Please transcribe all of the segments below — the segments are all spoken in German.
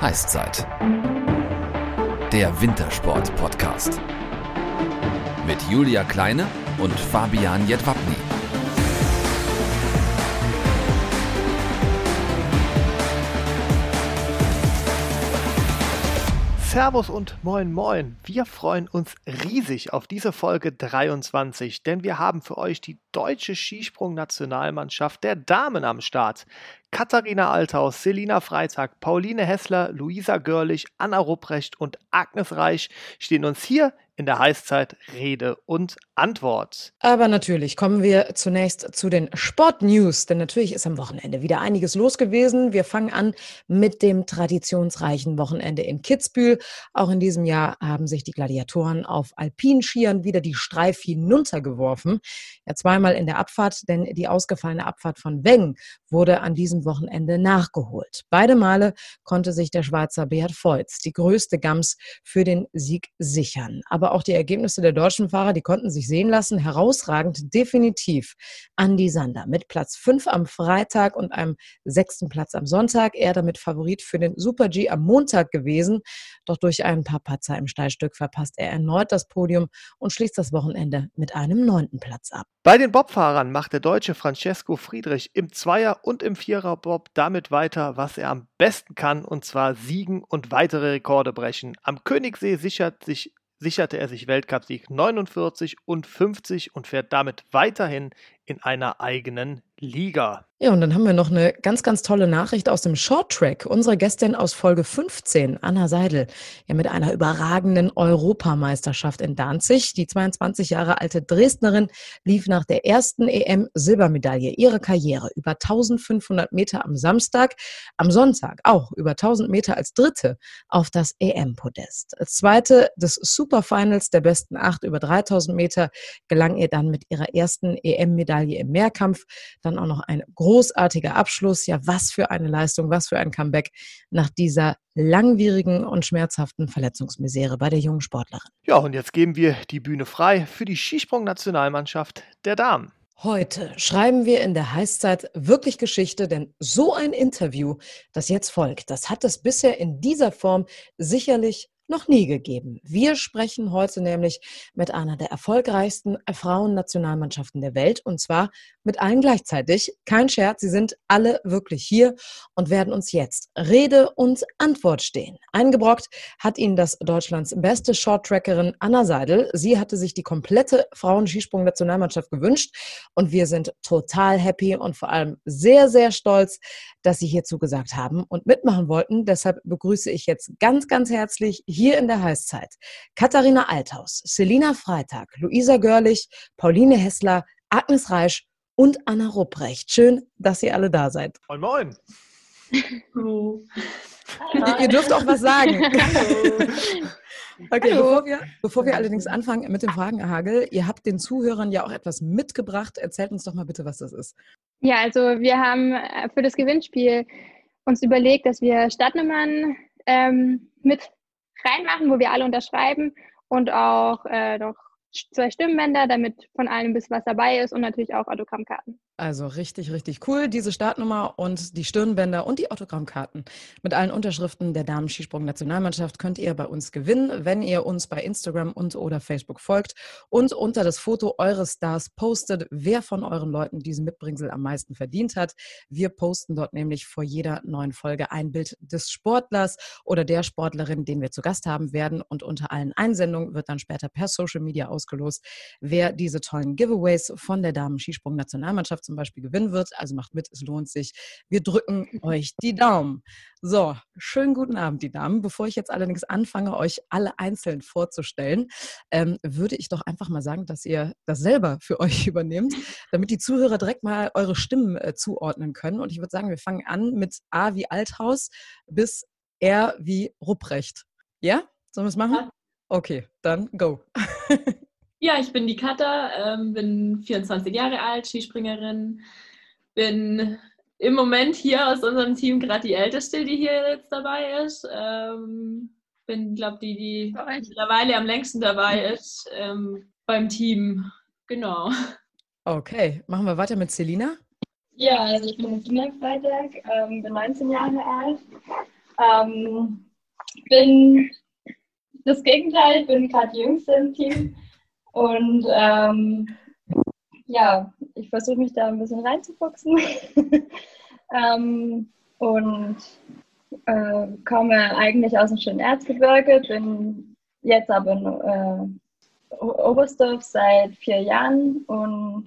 Heißzeit. Der Wintersport-Podcast. Mit Julia Kleine und Fabian Jedwabny. Servus und moin moin. Wir freuen uns riesig auf diese Folge 23, denn wir haben für euch die deutsche Skisprung-Nationalmannschaft der Damen am Start. Katharina Althaus, Selina Freitag, Pauline Hessler, Luisa Görlich, Anna Rupprecht und Agnes Reich stehen uns hier in der Heißzeit Rede und Antwort. Aber natürlich kommen wir zunächst zu den Sportnews, denn natürlich ist am Wochenende wieder einiges los gewesen. Wir fangen an mit dem traditionsreichen Wochenende in Kitzbühel. Auch in diesem Jahr haben sich die Gladiatoren auf Alpinskiern wieder die Streif hinuntergeworfen. Ja, zweimal in der Abfahrt, denn die ausgefallene Abfahrt von Weng wurde an diesem Wochenende nachgeholt. Beide Male konnte sich der Schweizer Beat Feutz die größte Gams für den Sieg sichern. Aber aber auch die Ergebnisse der deutschen Fahrer, die konnten sich sehen lassen. Herausragend definitiv Andy Sander mit Platz 5 am Freitag und einem sechsten Platz am Sonntag. Er damit Favorit für den Super G am Montag gewesen. Doch durch ein paar Patzer im Steilstück verpasst er erneut das Podium und schließt das Wochenende mit einem neunten Platz ab. Bei den Bobfahrern macht der Deutsche Francesco Friedrich im Zweier- und im Vierer-Bob damit weiter, was er am besten kann, und zwar siegen und weitere Rekorde brechen. Am Königssee sichert sich sicherte er sich Weltcupsieg 49 und 50 und fährt damit weiterhin in einer eigenen Liga. Ja, und dann haben wir noch eine ganz, ganz tolle Nachricht aus dem Short Track. Unsere Gästin aus Folge 15, Anna Seidel, ja mit einer überragenden Europameisterschaft in Danzig. Die 22 Jahre alte Dresdnerin lief nach der ersten EM-Silbermedaille ihre Karriere über 1500 Meter am Samstag, am Sonntag auch über 1000 Meter als Dritte auf das EM-Podest. Als Zweite des Superfinals der besten acht über 3000 Meter gelang ihr dann mit ihrer ersten EM-Medaille im Mehrkampf dann auch noch ein großartiger Abschluss. Ja, was für eine Leistung, was für ein Comeback nach dieser langwierigen und schmerzhaften Verletzungsmisere bei der jungen Sportlerin. Ja, und jetzt geben wir die Bühne frei für die Skisprung-Nationalmannschaft der Damen. Heute schreiben wir in der Heißzeit wirklich Geschichte, denn so ein Interview, das jetzt folgt, das hat es bisher in dieser Form sicherlich noch nie gegeben. Wir sprechen heute nämlich mit einer der erfolgreichsten Frauennationalmannschaften der Welt und zwar mit allen gleichzeitig. Kein Scherz, sie sind alle wirklich hier und werden uns jetzt Rede und Antwort stehen. Eingebrockt hat ihnen das Deutschlands beste Shorttrackerin Anna Seidel. Sie hatte sich die komplette Frauenskisprung-Nationalmannschaft gewünscht und wir sind total happy und vor allem sehr, sehr stolz, dass sie hier zugesagt haben und mitmachen wollten. Deshalb begrüße ich jetzt ganz, ganz herzlich in der Heißzeit Katharina Althaus, Selina Freitag, Luisa Görlich, Pauline Hessler, Agnes Reisch und Anna Rupprecht. Schön, dass ihr alle da seid. Moin, moin. Hallo. Ihr, ihr dürft auch was sagen. Hallo. Okay. Bevor, wir, bevor wir allerdings anfangen mit dem Fragenhagel, ihr habt den Zuhörern ja auch etwas mitgebracht. Erzählt uns doch mal bitte, was das ist. Ja, also wir haben äh, für das Gewinnspiel uns überlegt, dass wir Stadtnummern ähm, mit reinmachen, wo wir alle unterschreiben und auch äh, noch zwei Stimmbänder, damit von allen bisschen was dabei ist und natürlich auch Autogrammkarten. Also richtig, richtig cool. Diese Startnummer und die Stirnbänder und die Autogrammkarten mit allen Unterschriften der Damen-Skisprung-Nationalmannschaft könnt ihr bei uns gewinnen, wenn ihr uns bei Instagram und oder Facebook folgt und unter das Foto eures Stars postet, wer von euren Leuten diesen Mitbringsel am meisten verdient hat. Wir posten dort nämlich vor jeder neuen Folge ein Bild des Sportlers oder der Sportlerin, den wir zu Gast haben werden. Und unter allen Einsendungen wird dann später per Social Media ausgelost, wer diese tollen Giveaways von der Damen-Skisprung-Nationalmannschaft zum Beispiel gewinnen wird. Also macht mit, es lohnt sich. Wir drücken euch die Daumen. So, schönen guten Abend, die Damen. Bevor ich jetzt allerdings anfange, euch alle einzeln vorzustellen, ähm, würde ich doch einfach mal sagen, dass ihr das selber für euch übernehmt, damit die Zuhörer direkt mal eure Stimmen äh, zuordnen können. Und ich würde sagen, wir fangen an mit A wie Althaus bis R wie Rupprecht. Ja? Sollen wir es machen? Okay, dann go. Ja, ich bin die Katha, ähm, bin 24 Jahre alt, Skispringerin, bin im Moment hier aus unserem Team gerade die Älteste, die hier jetzt dabei ist. Ähm, bin, glaube die, die mittlerweile am längsten dabei ist ähm, beim Team. Genau. Okay, machen wir weiter mit Selina. Ja, also ich bin Selina Freitag, ähm, bin 19 Jahre alt Ähm, bin das Gegenteil, bin gerade die Jüngste im Team und ähm, ja, ich versuche mich da ein bisschen reinzufuchsen ähm, und äh, komme eigentlich aus dem schönen Erzgebirge, bin jetzt aber in äh, Oberstdorf seit vier Jahren und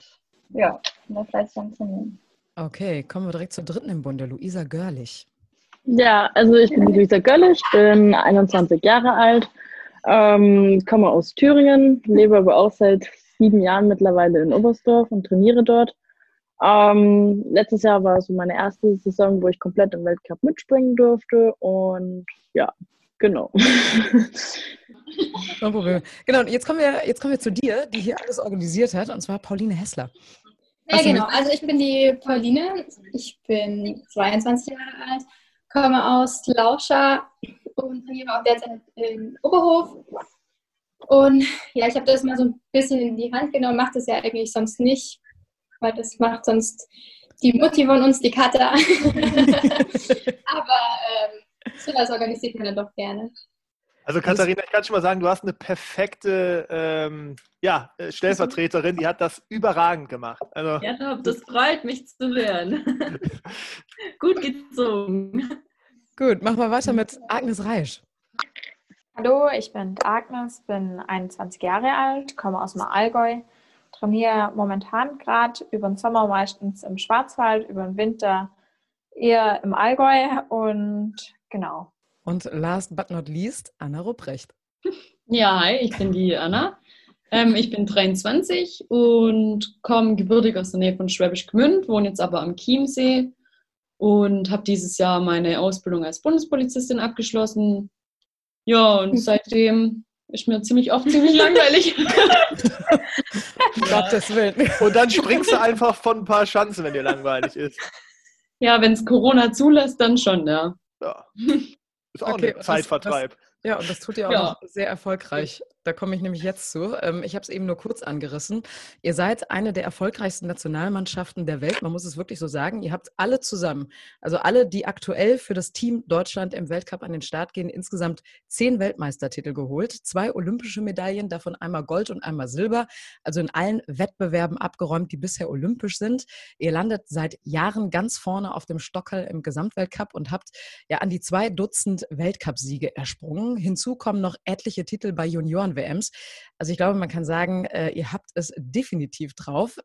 ja, bin da fleißig am Trainieren. Okay, kommen wir direkt zur dritten im Bunde, Luisa Görlich. Ja, also ich bin Luisa Görlich, bin 21 Jahre alt, ähm, komme aus Thüringen, lebe aber auch seit sieben Jahren mittlerweile in Oberstdorf und trainiere dort. Ähm, letztes Jahr war so meine erste Saison, wo ich komplett im Weltcup mitspringen durfte und ja, genau. Kein Problem. Genau, und jetzt kommen, wir, jetzt kommen wir zu dir, die hier alles organisiert hat, und zwar Pauline Hessler. Ja, genau. Also ich bin die Pauline, ich bin 22 Jahre alt, komme aus Lauscha und trainiere auch derzeit in Oberhof. Und ja, ich habe das mal so ein bisschen in die Hand genommen, mache das ja eigentlich sonst nicht, weil das macht sonst die Mutti von uns, die Katha. Aber ähm, sowas organisiert man dann doch gerne. Also Katharina, ich kann schon mal sagen, du hast eine perfekte ähm, ja, äh, Stellvertreterin, die hat das überragend gemacht. Also, ja, das freut mich zu hören. Gut gezogen. Gut, machen wir weiter mit Agnes Reisch. Hallo, ich bin Agnes, bin 21 Jahre alt, komme aus dem Allgäu, trainiere momentan gerade über den Sommer meistens im Schwarzwald, über den Winter eher im Allgäu und genau. Und last but not least, Anna Rupprecht. Ja, hi, ich bin die Anna. Ähm, ich bin 23 und komme gebürtig aus der Nähe von Schwäbisch Gmünd, wohne jetzt aber am Chiemsee und habe dieses Jahr meine Ausbildung als Bundespolizistin abgeschlossen. Ja, und seitdem ist mir ziemlich oft ziemlich langweilig. Gottes Willen. Und dann springst du einfach von ein paar Schanzen, wenn dir langweilig ist. Ja, wenn es Corona zulässt, dann schon, ja. Ja. Ist auch okay, ein Zeitvertreib. Das, das, ja, und das tut ihr auch ja. sehr erfolgreich. Da komme ich nämlich jetzt zu. Ähm, ich habe es eben nur kurz angerissen. Ihr seid eine der erfolgreichsten Nationalmannschaften der Welt. Man muss es wirklich so sagen. Ihr habt alle zusammen, also alle, die aktuell für das Team Deutschland im Weltcup an den Start gehen, insgesamt zehn Weltmeistertitel geholt, zwei olympische Medaillen, davon einmal Gold und einmal Silber. Also in allen Wettbewerben abgeräumt, die bisher olympisch sind. Ihr landet seit Jahren ganz vorne auf dem Stockerl im Gesamtweltcup und habt ja an die zwei Dutzend Weltcupsiege ersprungen. Hinzu kommen noch etliche Titel bei Junioren Frauen-WMs. Also ich glaube, man kann sagen, äh, ihr habt es definitiv drauf.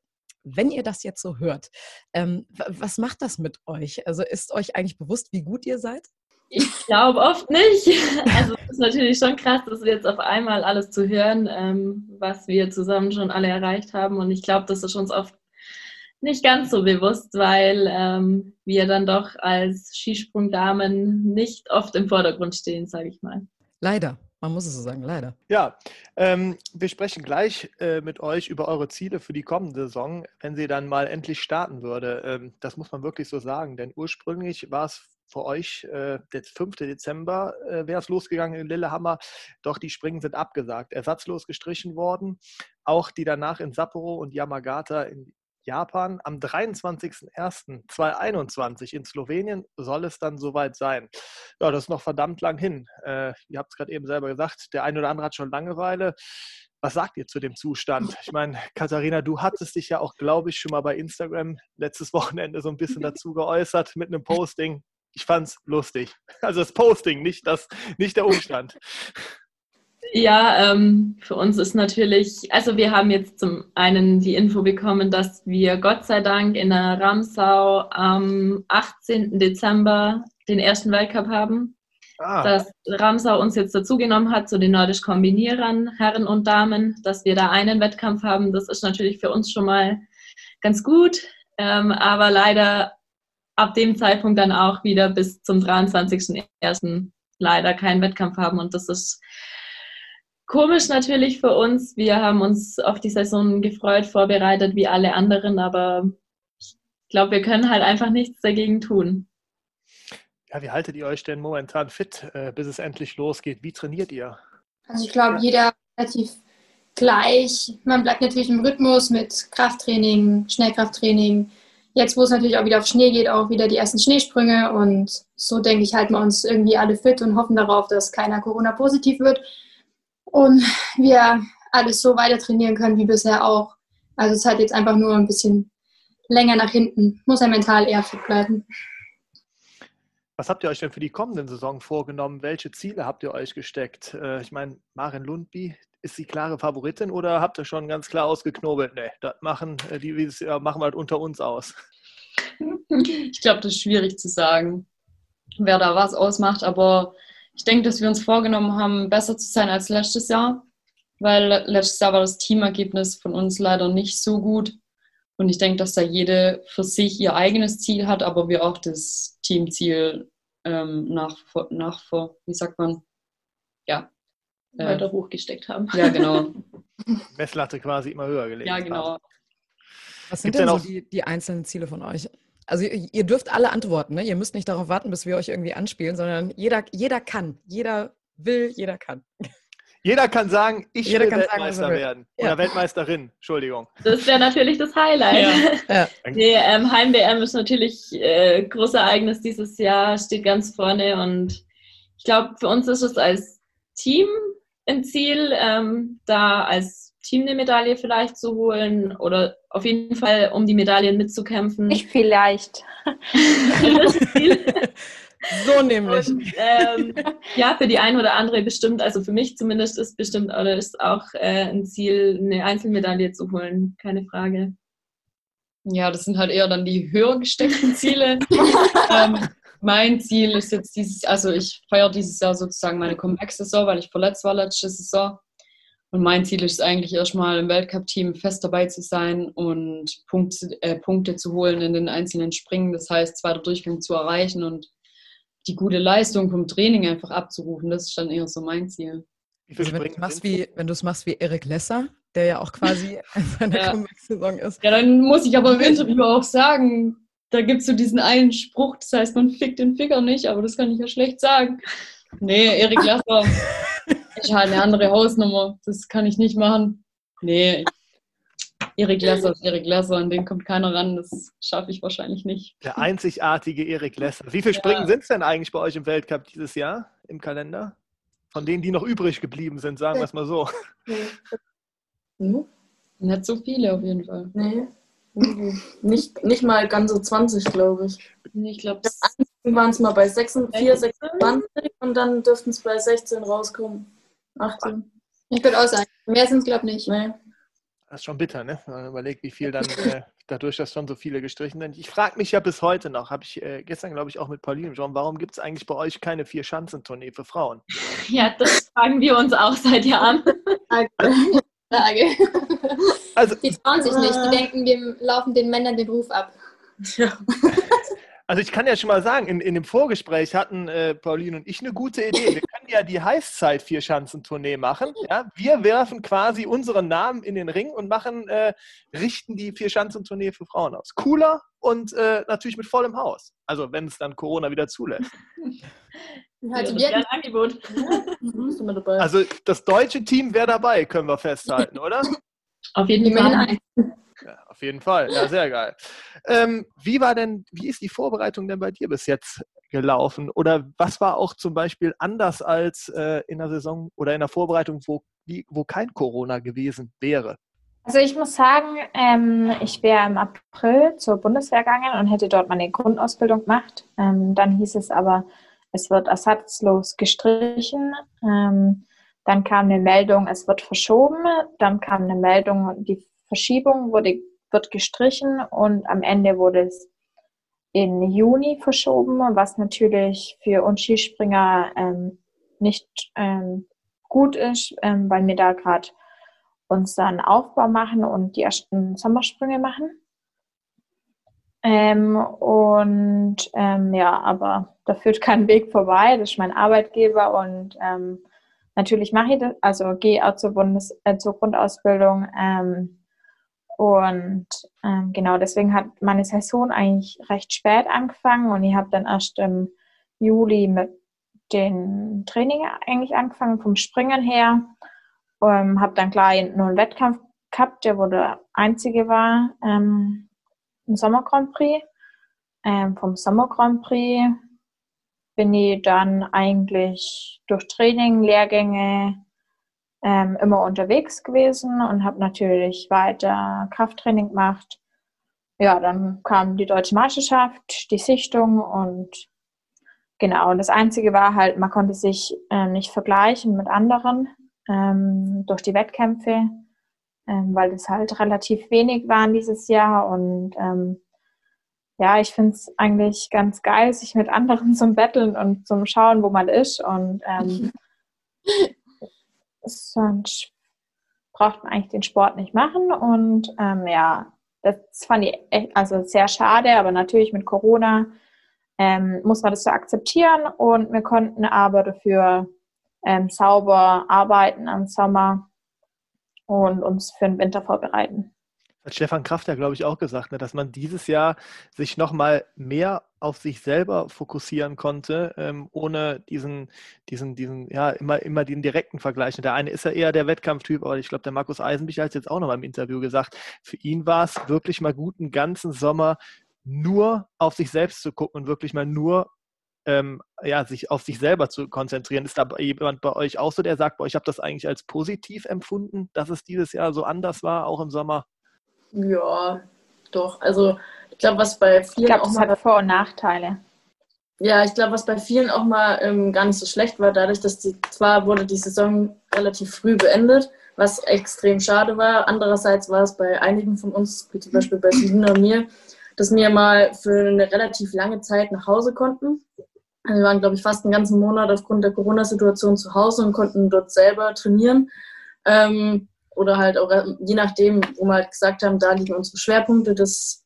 Wenn ihr das jetzt so hört, ähm, was macht das mit euch? Also ist euch eigentlich bewusst, wie gut ihr seid? Ich glaube oft nicht. Also es ist natürlich schon krass, das jetzt auf einmal alles zu hören, ähm, was wir zusammen schon alle erreicht haben. Und ich glaube, das ist uns oft nicht ganz so bewusst, weil ähm, wir dann doch als Skisprungdamen nicht oft im Vordergrund stehen, sage ich mal. Leider. Man muss es so sagen, leider. Ja, ähm, wir sprechen gleich äh, mit euch über eure Ziele für die kommende Saison, wenn sie dann mal endlich starten würde. Ähm, das muss man wirklich so sagen, denn ursprünglich war es für euch äh, der 5. Dezember äh, wäre es losgegangen in Lillehammer, doch die Springen sind abgesagt, ersatzlos gestrichen worden. Auch die danach in Sapporo und Yamagata in Japan. Am 23.01.2021 in Slowenien soll es dann soweit sein. Ja, das ist noch verdammt lang hin. Äh, ihr habt es gerade eben selber gesagt, der eine oder andere hat schon Langeweile. Was sagt ihr zu dem Zustand? Ich meine, Katharina, du hattest dich ja auch, glaube ich, schon mal bei Instagram letztes Wochenende so ein bisschen dazu geäußert mit einem Posting. Ich fand es lustig. Also das Posting, nicht, das, nicht der Umstand. Ja, ähm, für uns ist natürlich, also wir haben jetzt zum einen die Info bekommen, dass wir Gott sei Dank in der Ramsau am 18. Dezember den ersten Weltcup haben. Ah. Dass Ramsau uns jetzt dazugenommen hat zu den nordisch Kombinierern, Herren und Damen, dass wir da einen Wettkampf haben, das ist natürlich für uns schon mal ganz gut. Ähm, aber leider ab dem Zeitpunkt dann auch wieder bis zum 23.01. leider keinen Wettkampf haben und das ist komisch natürlich für uns. Wir haben uns auf die Saison gefreut, vorbereitet wie alle anderen, aber ich glaube, wir können halt einfach nichts dagegen tun. Ja, wie haltet ihr euch denn momentan fit, äh, bis es endlich losgeht? Wie trainiert ihr? Also ich glaube, jeder relativ gleich. Man bleibt natürlich im Rhythmus mit Krafttraining, Schnellkrafttraining, jetzt, wo es natürlich auch wieder auf Schnee geht, auch wieder die ersten Schneesprünge. Und so denke ich, halten wir uns irgendwie alle fit und hoffen darauf, dass keiner Corona-positiv wird. Und wir alles so weiter trainieren können wie bisher auch. Also es hat jetzt einfach nur ein bisschen länger nach hinten. Muss er mental eher fit bleiben. Was habt ihr euch denn für die kommenden Saison vorgenommen? Welche Ziele habt ihr euch gesteckt? Äh, ich meine, Maren Lundby, ist die klare Favoritin oder habt ihr schon ganz klar ausgeknobelt? Nee, das machen äh, die machen wir halt unter uns aus. Ich glaube, das ist schwierig zu sagen, wer da was ausmacht, aber ich denke, dass wir uns vorgenommen haben, besser zu sein als letztes Jahr, weil letztes Jahr war das Teamergebnis von uns leider nicht so gut. Und ich denke, dass da jede für sich ihr eigenes Ziel hat, aber wir auch das Teamziel ähm, nach, nach, wie sagt man, ja, äh, weiter hochgesteckt haben. Ja, genau. Messlatte quasi immer höher gelegt. Ja, genau. Haben. Was sind denn so die, die einzelnen Ziele von euch? Also ihr dürft alle antworten, ne? Ihr müsst nicht darauf warten, bis wir euch irgendwie anspielen, sondern jeder, jeder kann, jeder will, jeder kann. Jeder kann sagen, ich Jeder will Weltmeister sagen, werden. Ja. Oder Weltmeisterin, Entschuldigung. Das wäre natürlich das Highlight. Ja. Ja. Nee, ähm, Heim-WM ist natürlich äh, großes Ereignis dieses Jahr, steht ganz vorne und ich glaube, für uns ist es als Team ein Ziel, ähm, da als Team eine Medaille vielleicht zu holen oder auf jeden Fall um die Medaillen mitzukämpfen. Nicht vielleicht. so nämlich. Und, ähm, ja, für die eine oder andere bestimmt, also für mich zumindest ist bestimmt oder ist auch äh, ein Ziel, eine Einzelmedaille zu holen, keine Frage. Ja, das sind halt eher dann die höher gesteckten Ziele. ähm, mein Ziel ist jetzt dieses, also ich feiere dieses Jahr sozusagen meine Comeback-Saison, weil ich verletzt war letzte Saison. Und mein Ziel ist eigentlich erstmal im Weltcup-Team fest dabei zu sein und Punkte, äh, Punkte zu holen in den einzelnen Springen. Das heißt, zweiter Durchgang zu erreichen und die gute Leistung vom Training einfach abzurufen. Das ist dann eher so mein Ziel. Also wenn du es machst wie, wenn du es machst wie Erik Lesser, der ja auch quasi in seiner ja. Comeback-Saison ist. Ja, dann muss ich aber im Interview auch sagen, da gibt es so diesen einen Spruch, das heißt, man fickt den Ficker nicht, aber das kann ich ja schlecht sagen. Nee, Erik Lasser ist halt eine andere Hausnummer. Das kann ich nicht machen. Nee, Erik Lesser ist Erik Lesser, an den kommt keiner ran. Das schaffe ich wahrscheinlich nicht. Der einzigartige Erik Lesser. Wie viele Springen ja. sind es denn eigentlich bei euch im Weltcup dieses Jahr im Kalender? Von denen, die noch übrig geblieben sind, sagen wir es mal so. Nee. Nicht so viele auf jeden Fall. Nee. Nicht, nicht mal ganze 20, glaube ich. Ich glaube, waren es mal bei 26, 4, 26 und dann dürften es bei 16 rauskommen. 18. Ich würde auch sagen, mehr sind es, glaube ich, nicht. Nee. Das ist schon bitter, ne? Wenn man überlegt, wie viel dann äh, dadurch, dass schon so viele gestrichen sind. Ich frage mich ja bis heute noch, habe ich äh, gestern, glaube ich, auch mit Pauline schon, warum gibt es eigentlich bei euch keine Vier-Schanzentournee für Frauen? Ja, das fragen wir uns auch seit Jahren. Frage. Also, die trauen sich nicht. Die denken, wir laufen den Männern den Ruf ab. Ja. Also ich kann ja schon mal sagen, in, in dem Vorgespräch hatten äh, Pauline und ich eine gute Idee. Wir können ja die Heißzeit Vierschanzentournee machen. Ja? Wir werfen quasi unseren Namen in den Ring und machen, äh, richten die Vierschanzentournee für Frauen aus. Cooler und äh, natürlich mit vollem Haus. Also wenn es dann Corona wieder zulässt. Also ja, ein Angebot. Also das deutsche Team wäre dabei, können wir festhalten, oder? Auf jeden Fall. Ja, auf jeden Fall, ja, sehr geil. Ähm, wie war denn, wie ist die Vorbereitung denn bei dir bis jetzt gelaufen? Oder was war auch zum Beispiel anders als äh, in der Saison oder in der Vorbereitung, wo, wo kein Corona gewesen wäre? Also ich muss sagen, ähm, ich wäre im April zur Bundeswehr gegangen und hätte dort meine Grundausbildung gemacht. Ähm, dann hieß es aber, es wird ersatzlos gestrichen. Ähm, dann kam eine Meldung, es wird verschoben. Dann kam eine Meldung, die Verschiebung wurde, wird gestrichen und am Ende wurde es in Juni verschoben, was natürlich für uns Skispringer ähm, nicht ähm, gut ist, ähm, weil wir da gerade unseren Aufbau machen und die ersten Sommersprünge machen. Ähm, und ähm, ja, aber da führt kein Weg vorbei. Das ist mein Arbeitgeber und ähm, natürlich mache ich das, also gehe auch zur, Bundes äh, zur Grundausbildung. Und ähm, genau deswegen hat meine Saison eigentlich recht spät angefangen und ich habe dann erst im Juli mit den Training eigentlich angefangen, vom Springen her. Ähm, habe dann klar nur einen Wettkampf gehabt, der wo der einzige war. Ähm, einen Sommer Grand Prix. Ähm, vom Sommer Grand Prix bin ich dann eigentlich durch Training, Lehrgänge ähm, immer unterwegs gewesen und habe natürlich weiter Krafttraining gemacht. Ja, dann kam die deutsche Meisterschaft, die Sichtung und genau. Und das Einzige war halt, man konnte sich äh, nicht vergleichen mit anderen ähm, durch die Wettkämpfe, ähm, weil es halt relativ wenig waren dieses Jahr und ähm, ja, ich finde es eigentlich ganz geil, sich mit anderen zum Betteln und zum Schauen, wo man ist. Und ähm, sonst braucht man eigentlich den Sport nicht machen. Und ähm, ja, das fand ich echt, also sehr schade, aber natürlich mit Corona ähm, muss man das so akzeptieren. Und wir konnten aber dafür ähm, sauber arbeiten am Sommer und uns für den Winter vorbereiten hat Stefan Kraft ja, glaube ich, auch gesagt, ne, dass man dieses Jahr sich nochmal mehr auf sich selber fokussieren konnte, ähm, ohne diesen, diesen, diesen, ja, immer, immer den direkten Vergleich. Der eine ist ja eher der Wettkampftyp, aber ich glaube, der Markus Eisenbichler hat es jetzt auch noch mal im Interview gesagt, für ihn war es wirklich mal gut, einen ganzen Sommer nur auf sich selbst zu gucken und wirklich mal nur ähm, ja, sich auf sich selber zu konzentrieren. Ist da jemand bei euch auch so, der sagt, boah, ich habe das eigentlich als positiv empfunden, dass es dieses Jahr so anders war, auch im Sommer? Ja, doch. Also ich glaube, was bei vielen glaub, auch mal hat Vor- und Nachteile. Ja, ich glaube, was bei vielen auch mal ähm, gar nicht so schlecht war, dadurch, dass die zwar wurde die Saison relativ früh beendet, was extrem schade war. Andererseits war es bei einigen von uns, wie zum Beispiel bei Selina und mir, dass wir mal für eine relativ lange Zeit nach Hause konnten. Wir waren, glaube ich, fast einen ganzen Monat aufgrund der Corona-Situation zu Hause und konnten dort selber trainieren. Ähm, oder halt auch je nachdem, wo wir halt gesagt haben, da liegen unsere Schwerpunkte, das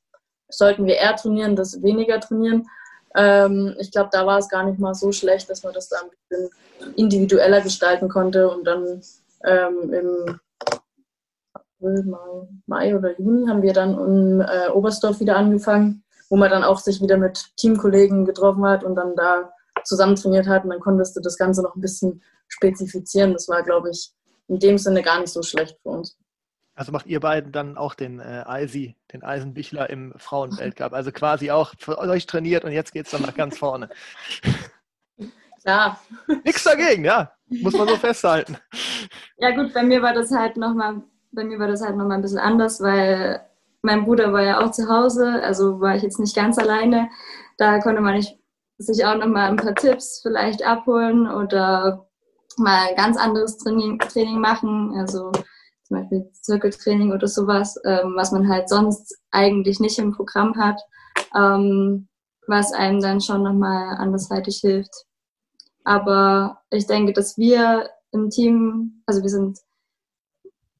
sollten wir eher trainieren, das weniger trainieren. Ähm, ich glaube, da war es gar nicht mal so schlecht, dass man das da ein bisschen individueller gestalten konnte und dann ähm, im April, Mai, Mai, oder Juni haben wir dann in äh, Oberstdorf wieder angefangen, wo man dann auch sich wieder mit Teamkollegen getroffen hat und dann da zusammen trainiert hat und dann konntest du das Ganze noch ein bisschen spezifizieren. Das war, glaube ich, in dem Sinne gar nicht so schlecht für uns. Also macht ihr beiden dann auch den äh, Eisi, den Eisenbichler im Frauenweltcup. Also quasi auch für euch trainiert und jetzt geht es dann nach ganz vorne. Klar. Nichts dagegen, ja. Muss man so festhalten. Ja gut, bei mir war das halt nochmal, bei mir war das halt nochmal ein bisschen anders, weil mein Bruder war ja auch zu Hause, also war ich jetzt nicht ganz alleine. Da konnte man nicht sich auch nochmal ein paar Tipps vielleicht abholen oder mal ganz anderes Training, Training machen, also zum Beispiel Zirkeltraining oder sowas, ähm, was man halt sonst eigentlich nicht im Programm hat, ähm, was einem dann schon nochmal andersweitig hilft. Aber ich denke, dass wir im Team, also wir sind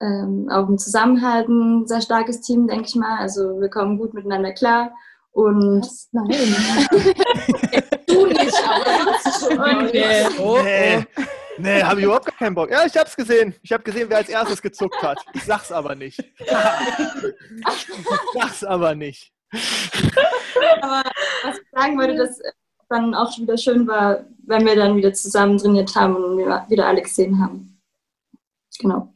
ähm, auch im Zusammenhalt ein sehr starkes Team, denke ich mal. Also wir kommen gut miteinander klar. Und Was? nein. du nicht, aber und. Oh, oh. Nee, habe ich überhaupt gar keinen Bock. Ja, ich habe es gesehen. Ich habe gesehen, wer als erstes gezuckt hat. Ich sag's aber nicht. ich sag's aber nicht. Aber was ich sagen wollte, dass dann auch schon wieder schön war, wenn wir dann wieder zusammen trainiert haben und wir wieder alle gesehen haben. Genau.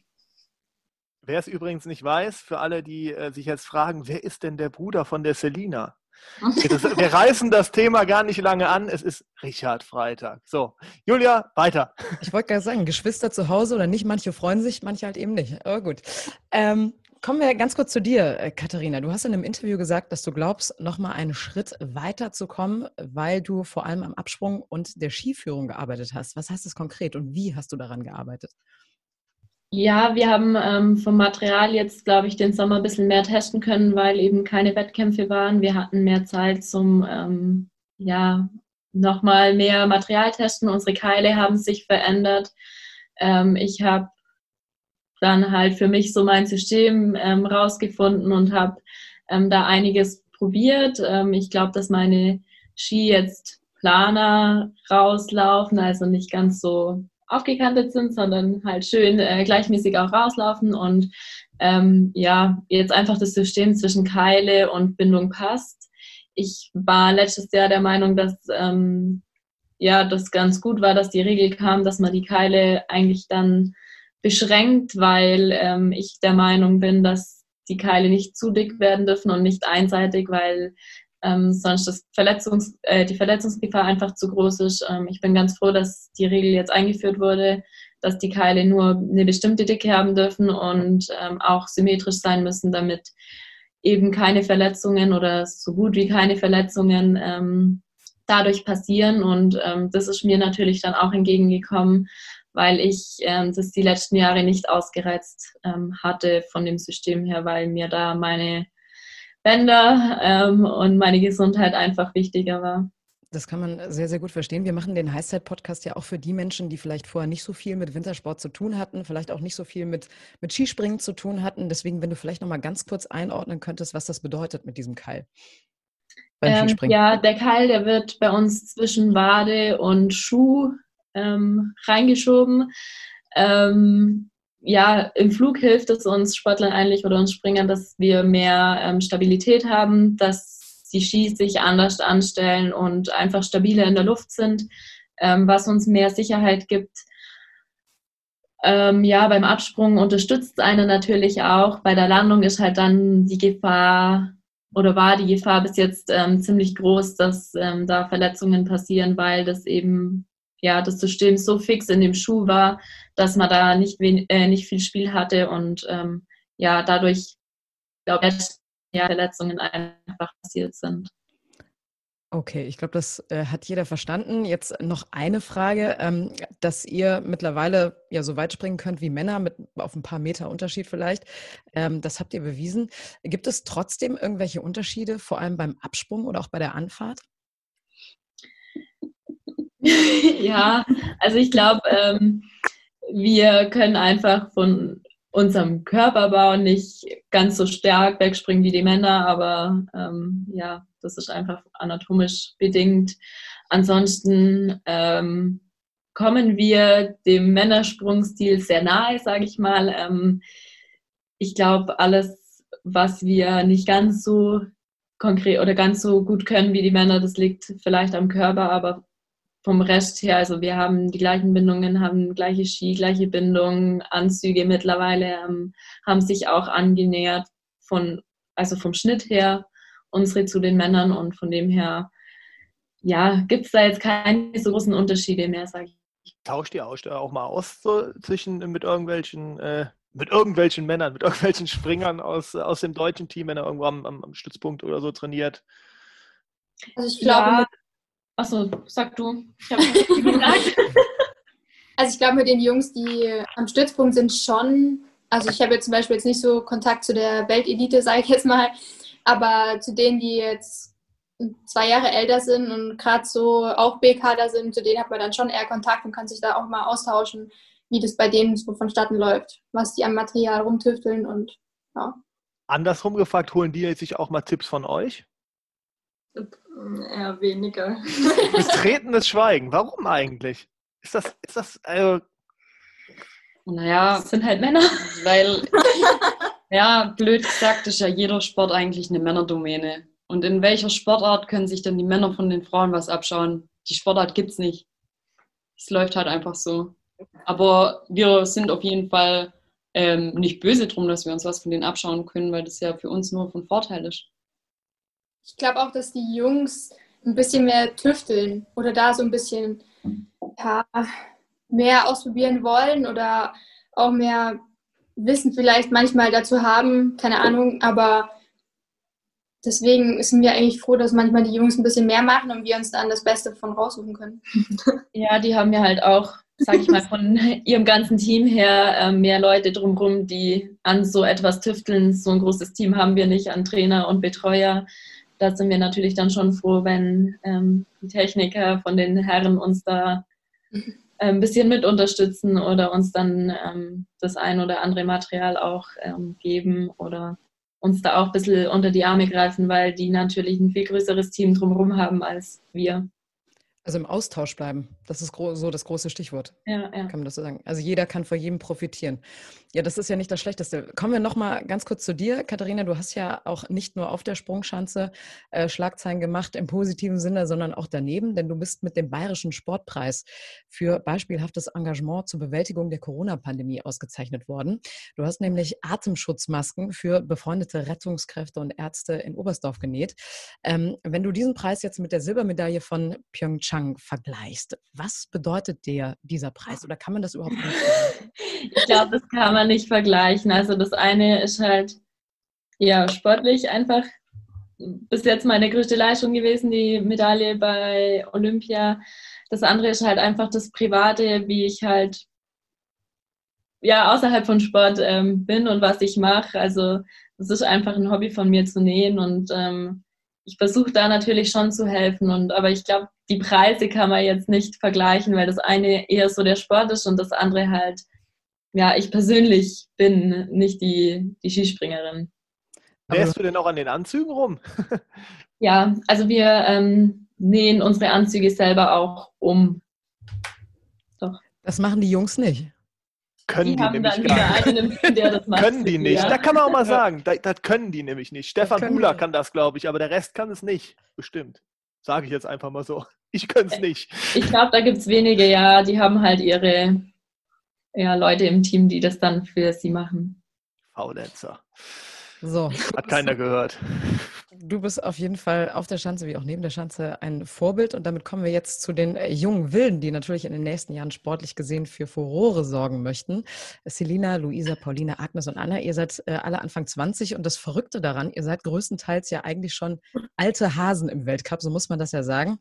Wer es übrigens nicht weiß, für alle, die äh, sich jetzt fragen, wer ist denn der Bruder von der Selina? Wir reißen das Thema gar nicht lange an. Es ist Richard Freitag. So, Julia, weiter. Ich wollte gerade sagen, Geschwister zu Hause oder nicht, manche freuen sich, manche halt eben nicht. Aber gut. Ähm, kommen wir ganz kurz zu dir, äh, Katharina. Du hast in einem Interview gesagt, dass du glaubst, nochmal einen Schritt weiter zu kommen, weil du vor allem am Absprung und der Skiführung gearbeitet hast. Was heißt das konkret und wie hast du daran gearbeitet? Ja, wir haben ähm, vom Material jetzt, glaube ich, den Sommer ein bisschen mehr testen können, weil eben keine Wettkämpfe waren. Wir hatten mehr Zeit zum, ähm, ja, nochmal mehr Material testen. Unsere Keile haben sich verändert. Ähm, ich habe dann halt für mich so mein System ähm, rausgefunden und habe ähm, da einiges probiert. Ähm, ich glaube, dass meine Ski jetzt planer rauslaufen, also nicht ganz so aufgekantet sind, sondern halt schön äh, gleichmäßig auch rauslaufen und ähm, ja, jetzt einfach das System zwischen Keile und Bindung passt. Ich war letztes Jahr der Meinung, dass ähm, ja, das ganz gut war, dass die Regel kam, dass man die Keile eigentlich dann beschränkt, weil ähm, ich der Meinung bin, dass die Keile nicht zu dick werden dürfen und nicht einseitig, weil ähm, sonst das Verletzungs-, äh, die Verletzungsgefahr einfach zu groß ist. Ähm, ich bin ganz froh, dass die Regel jetzt eingeführt wurde, dass die Keile nur eine bestimmte Dicke haben dürfen und ähm, auch symmetrisch sein müssen, damit eben keine Verletzungen oder so gut wie keine Verletzungen ähm, dadurch passieren. Und ähm, das ist mir natürlich dann auch entgegengekommen, weil ich ähm, das die letzten Jahre nicht ausgereizt ähm, hatte von dem System her, weil mir da meine Bänder ähm, und meine Gesundheit einfach wichtiger war. Das kann man sehr, sehr gut verstehen. Wir machen den Highside-Podcast ja auch für die Menschen, die vielleicht vorher nicht so viel mit Wintersport zu tun hatten, vielleicht auch nicht so viel mit, mit Skispringen zu tun hatten. Deswegen, wenn du vielleicht noch mal ganz kurz einordnen könntest, was das bedeutet mit diesem Keil. Ähm, ja, der Keil, der wird bei uns zwischen Wade und Schuh ähm, reingeschoben. Ähm, ja, im Flug hilft es uns Sportlern eigentlich oder uns Springern, dass wir mehr ähm, Stabilität haben, dass die Skis sich anders anstellen und einfach stabiler in der Luft sind, ähm, was uns mehr Sicherheit gibt. Ähm, ja, beim Absprung unterstützt einen natürlich auch. Bei der Landung ist halt dann die Gefahr oder war die Gefahr bis jetzt ähm, ziemlich groß, dass ähm, da Verletzungen passieren, weil das eben ja das System so fix in dem Schuh war, dass man da nicht, äh, nicht viel Spiel hatte und ähm, ja dadurch glaube ich ja, Verletzungen einfach passiert sind. Okay, ich glaube, das äh, hat jeder verstanden. Jetzt noch eine Frage, ähm, dass ihr mittlerweile ja so weit springen könnt wie Männer mit auf ein paar Meter Unterschied vielleicht. Ähm, das habt ihr bewiesen. Gibt es trotzdem irgendwelche Unterschiede, vor allem beim Absprung oder auch bei der Anfahrt? ja, also ich glaube, ähm, wir können einfach von unserem Körperbau nicht ganz so stark wegspringen wie die Männer, aber ähm, ja, das ist einfach anatomisch bedingt. Ansonsten ähm, kommen wir dem Männersprungstil sehr nahe, sage ich mal. Ähm, ich glaube, alles, was wir nicht ganz so konkret oder ganz so gut können wie die Männer, das liegt vielleicht am Körper, aber vom Rest her, also wir haben die gleichen Bindungen, haben gleiche Ski, gleiche Bindungen, Anzüge mittlerweile ähm, haben sich auch angenähert von, also vom Schnitt her, unsere zu den Männern und von dem her, ja, gibt es da jetzt keine so großen Unterschiede mehr, sage ich. Tauscht ihr auch mal aus so zwischen mit irgendwelchen, äh, mit irgendwelchen Männern, mit irgendwelchen Springern aus, aus dem deutschen Team, wenn er irgendwo am, am Stützpunkt oder so trainiert? Also ich glaube, ja. Achso, sag du. Ich also ich glaube, mit den Jungs, die am Stützpunkt sind, schon. Also ich habe jetzt zum Beispiel jetzt nicht so Kontakt zu der Weltelite, sage ich jetzt mal, aber zu denen, die jetzt zwei Jahre älter sind und gerade so auch B-Kader sind, zu denen hat man dann schon eher Kontakt und kann sich da auch mal austauschen, wie das bei denen so vonstatten läuft, was die am Material rumtüfteln und ja. Andersrum gefragt, holen die sich auch mal Tipps von euch? Eher weniger. Betretenes Schweigen. Warum eigentlich? Ist das, ist das, also naja, das sind halt Männer. Weil, ja, blöd gesagt, ist ja jeder Sport eigentlich eine Männerdomäne. Und in welcher Sportart können sich denn die Männer von den Frauen was abschauen? Die Sportart gibt es nicht. Es läuft halt einfach so. Aber wir sind auf jeden Fall ähm, nicht böse drum, dass wir uns was von denen abschauen können, weil das ja für uns nur von Vorteil ist ich glaube auch, dass die Jungs ein bisschen mehr tüfteln oder da so ein bisschen ja, mehr ausprobieren wollen oder auch mehr Wissen vielleicht manchmal dazu haben, keine Ahnung, aber deswegen sind wir eigentlich froh, dass manchmal die Jungs ein bisschen mehr machen und wir uns dann das Beste von raussuchen können. Ja, die haben ja halt auch, sag ich mal, von ihrem ganzen Team her äh, mehr Leute drumherum, die an so etwas tüfteln. So ein großes Team haben wir nicht an Trainer und Betreuer da sind wir natürlich dann schon froh, wenn ähm, die Techniker von den Herren uns da ein bisschen mit unterstützen oder uns dann ähm, das ein oder andere Material auch ähm, geben oder uns da auch ein bisschen unter die Arme greifen, weil die natürlich ein viel größeres Team drumherum haben als wir. Also im Austausch bleiben. Das ist so das große Stichwort. Ja, ja. Kann man das so sagen. Also jeder kann vor jedem profitieren. Ja, das ist ja nicht das Schlechteste. Kommen wir nochmal ganz kurz zu dir, Katharina. Du hast ja auch nicht nur auf der Sprungschanze äh, Schlagzeilen gemacht im positiven Sinne, sondern auch daneben, denn du bist mit dem Bayerischen Sportpreis für beispielhaftes Engagement zur Bewältigung der Corona-Pandemie ausgezeichnet worden. Du hast nämlich Atemschutzmasken für befreundete Rettungskräfte und Ärzte in Oberstdorf genäht. Ähm, wenn du diesen Preis jetzt mit der Silbermedaille von Pyeongchang vergleichst. Was bedeutet dir dieser Preis oder kann man das überhaupt nicht? ich glaube, das kann man nicht vergleichen. Also das eine ist halt ja sportlich einfach bis jetzt meine größte Leistung gewesen, die Medaille bei Olympia. Das andere ist halt einfach das Private, wie ich halt ja außerhalb von Sport ähm, bin und was ich mache. Also es ist einfach ein Hobby von mir zu nähen und ähm, ich versuche da natürlich schon zu helfen. Und aber ich glaube, die Preise kann man jetzt nicht vergleichen, weil das eine eher so der Sport ist und das andere halt, ja, ich persönlich bin nicht die, die Skispringerin. Nähst du denn auch an den Anzügen rum? ja, also wir ähm, nähen unsere Anzüge selber auch um. Doch. Das machen die Jungs nicht. Können die, die nämlich gar nicht. können die nicht. Ja. Da kann man auch mal sagen, das, das können die nämlich nicht. Stefan Buhler kann das, glaube ich, aber der Rest kann es nicht. Bestimmt. Sage ich jetzt einfach mal so. Ich könnte es nicht. Ich glaube, da gibt es wenige, ja, die haben halt ihre ja, Leute im Team, die das dann für sie machen. Faulenzer. So. Hat keiner gehört. Du bist auf jeden Fall auf der Schanze wie auch neben der Schanze ein Vorbild. Und damit kommen wir jetzt zu den äh, jungen Wilden, die natürlich in den nächsten Jahren sportlich gesehen für Furore sorgen möchten. Selina, Luisa, Pauline, Agnes und Anna, ihr seid äh, alle Anfang 20 und das Verrückte daran, ihr seid größtenteils ja eigentlich schon alte Hasen im Weltcup, so muss man das ja sagen.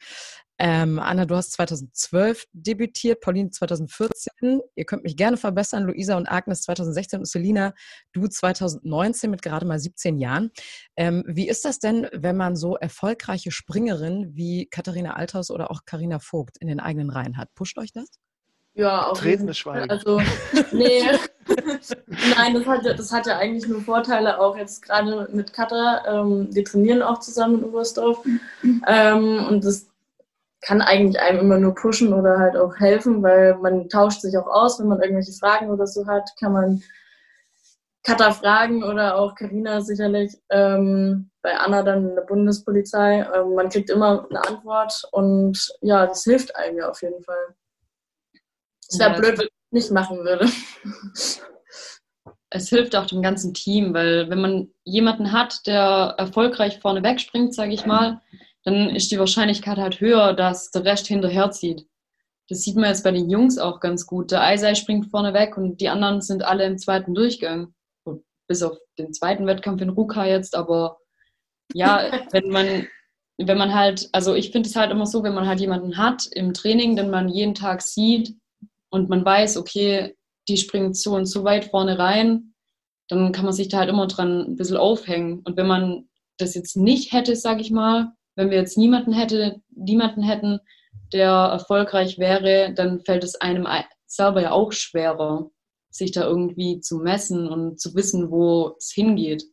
Ähm, Anna, du hast 2012 debütiert, Pauline 2014. Ihr könnt mich gerne verbessern. Luisa und Agnes 2016 und Selina, du 2019 mit gerade mal 17 Jahren. Ähm, wie ist das denn, wenn man so erfolgreiche Springerinnen wie Katharina Althaus oder auch Karina Vogt in den eigenen Reihen hat? Pusht euch das? Ja, auf Tretendes Schweigen. Also, nee. Nein, das hat, das hat ja eigentlich nur Vorteile, auch jetzt gerade mit Katha. Ähm, wir trainieren auch zusammen in Oberstdorf. Ähm, und das kann eigentlich einem immer nur pushen oder halt auch helfen, weil man tauscht sich auch aus, wenn man irgendwelche Fragen oder so hat, kann man Katha fragen oder auch Karina sicherlich, ähm, bei Anna dann in der Bundespolizei. Ähm, man kriegt immer eine Antwort und ja, das hilft einem ja auf jeden Fall. Es wäre ja, blöd, wenn ich es nicht machen würde. Es hilft auch dem ganzen Team, weil wenn man jemanden hat, der erfolgreich vorne wegspringt, sage ich mal, dann ist die Wahrscheinlichkeit halt höher, dass der Rest hinterherzieht. Das sieht man jetzt bei den Jungs auch ganz gut. Der Eisei springt vorne weg und die anderen sind alle im zweiten Durchgang. Bis auf den zweiten Wettkampf in Ruka jetzt, aber ja, wenn man, wenn man halt, also ich finde es halt immer so, wenn man halt jemanden hat im Training, den man jeden Tag sieht und man weiß, okay, die springt so und so weit vorne rein, dann kann man sich da halt immer dran ein bisschen aufhängen. Und wenn man das jetzt nicht hätte, sage ich mal, wenn wir jetzt niemanden, hätte, niemanden hätten, der erfolgreich wäre, dann fällt es einem selber ja auch schwerer, sich da irgendwie zu messen und zu wissen, wo es hingeht.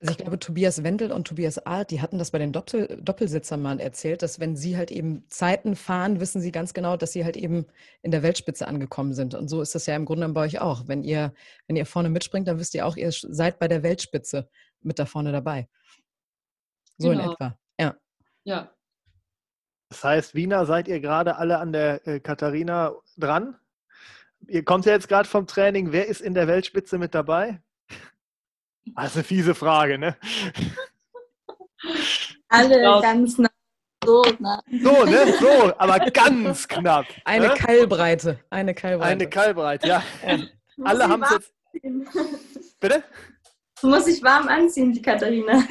Also ich glaube, Tobias Wendel und Tobias Art, die hatten das bei den Doppel Doppelsitzern mal erzählt, dass wenn sie halt eben Zeiten fahren, wissen sie ganz genau, dass sie halt eben in der Weltspitze angekommen sind. Und so ist das ja im Grunde bei euch auch. Wenn ihr, wenn ihr vorne mitspringt, dann wisst ihr auch, ihr seid bei der Weltspitze mit da vorne dabei. So genau. in etwa, ja. Ja. Das heißt, Wiener, seid ihr gerade alle an der äh, Katharina dran? Ihr kommt ja jetzt gerade vom Training. Wer ist in der Weltspitze mit dabei? Das ist eine fiese Frage, ne? Alle ganz nah. So, nah. so, ne? So, aber ganz knapp. Eine ne? Keilbreite. Eine Keilbreite. Eine Keilbreite, ja. Alle haben es jetzt. Bitte? Du musst dich warm anziehen, die Katharina.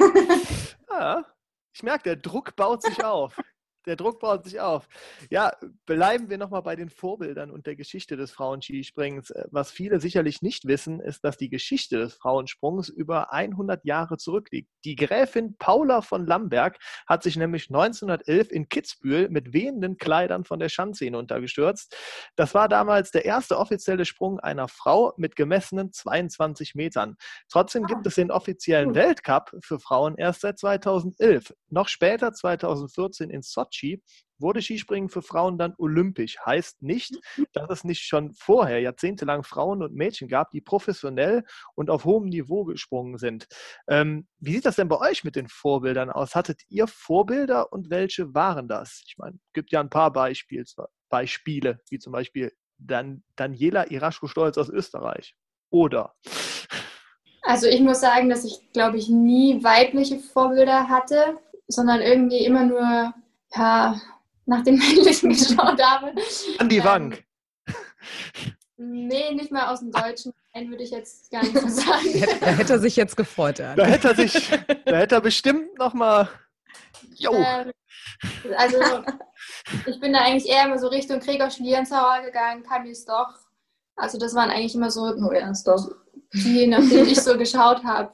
Ja, ich merke, der Druck baut sich auf. Der Druck baut sich auf. Ja, bleiben wir nochmal bei den Vorbildern und der Geschichte des Frauenskisprings. Äh, was viele sicherlich nicht wissen, ist, dass die Geschichte des Frauensprungs über 100 Jahre zurückliegt. Die Gräfin Paula von Lamberg hat sich nämlich 1911 in Kitzbühel mit wehenden Kleidern von der Schanze hinuntergestürzt. Das war damals der erste offizielle Sprung einer Frau mit gemessenen 22 Metern. Trotzdem gibt es den offiziellen Weltcup für Frauen erst seit 2011. Noch später, 2014 in Sochi, Sochi wurde Skispringen für Frauen dann olympisch. Heißt nicht, dass es nicht schon vorher jahrzehntelang Frauen und Mädchen gab, die professionell und auf hohem Niveau gesprungen sind. Ähm, wie sieht das denn bei euch mit den Vorbildern aus? Hattet ihr Vorbilder und welche waren das? Ich meine, es gibt ja ein paar Beispiel, Beispiele, wie zum Beispiel Dan Daniela Iraschko-Stolz aus Österreich. Oder? Also ich muss sagen, dass ich, glaube ich, nie weibliche Vorbilder hatte, sondern irgendwie immer nur ja, nach den männlichen geschaut habe. An die ähm, Wank. Nee, nicht mal aus dem Deutschen. Nein, würde ich jetzt gar nicht so sagen. Da hätte er sich jetzt gefreut. Ja. Da hätte er sich, da hätte er bestimmt nochmal. Jo. Ähm, also, ich bin da eigentlich eher immer so Richtung Gregor Schlierenzauer gegangen, Camille Stoch. Also, das waren eigentlich immer so oh, ja, die, nach denen ich so geschaut habe.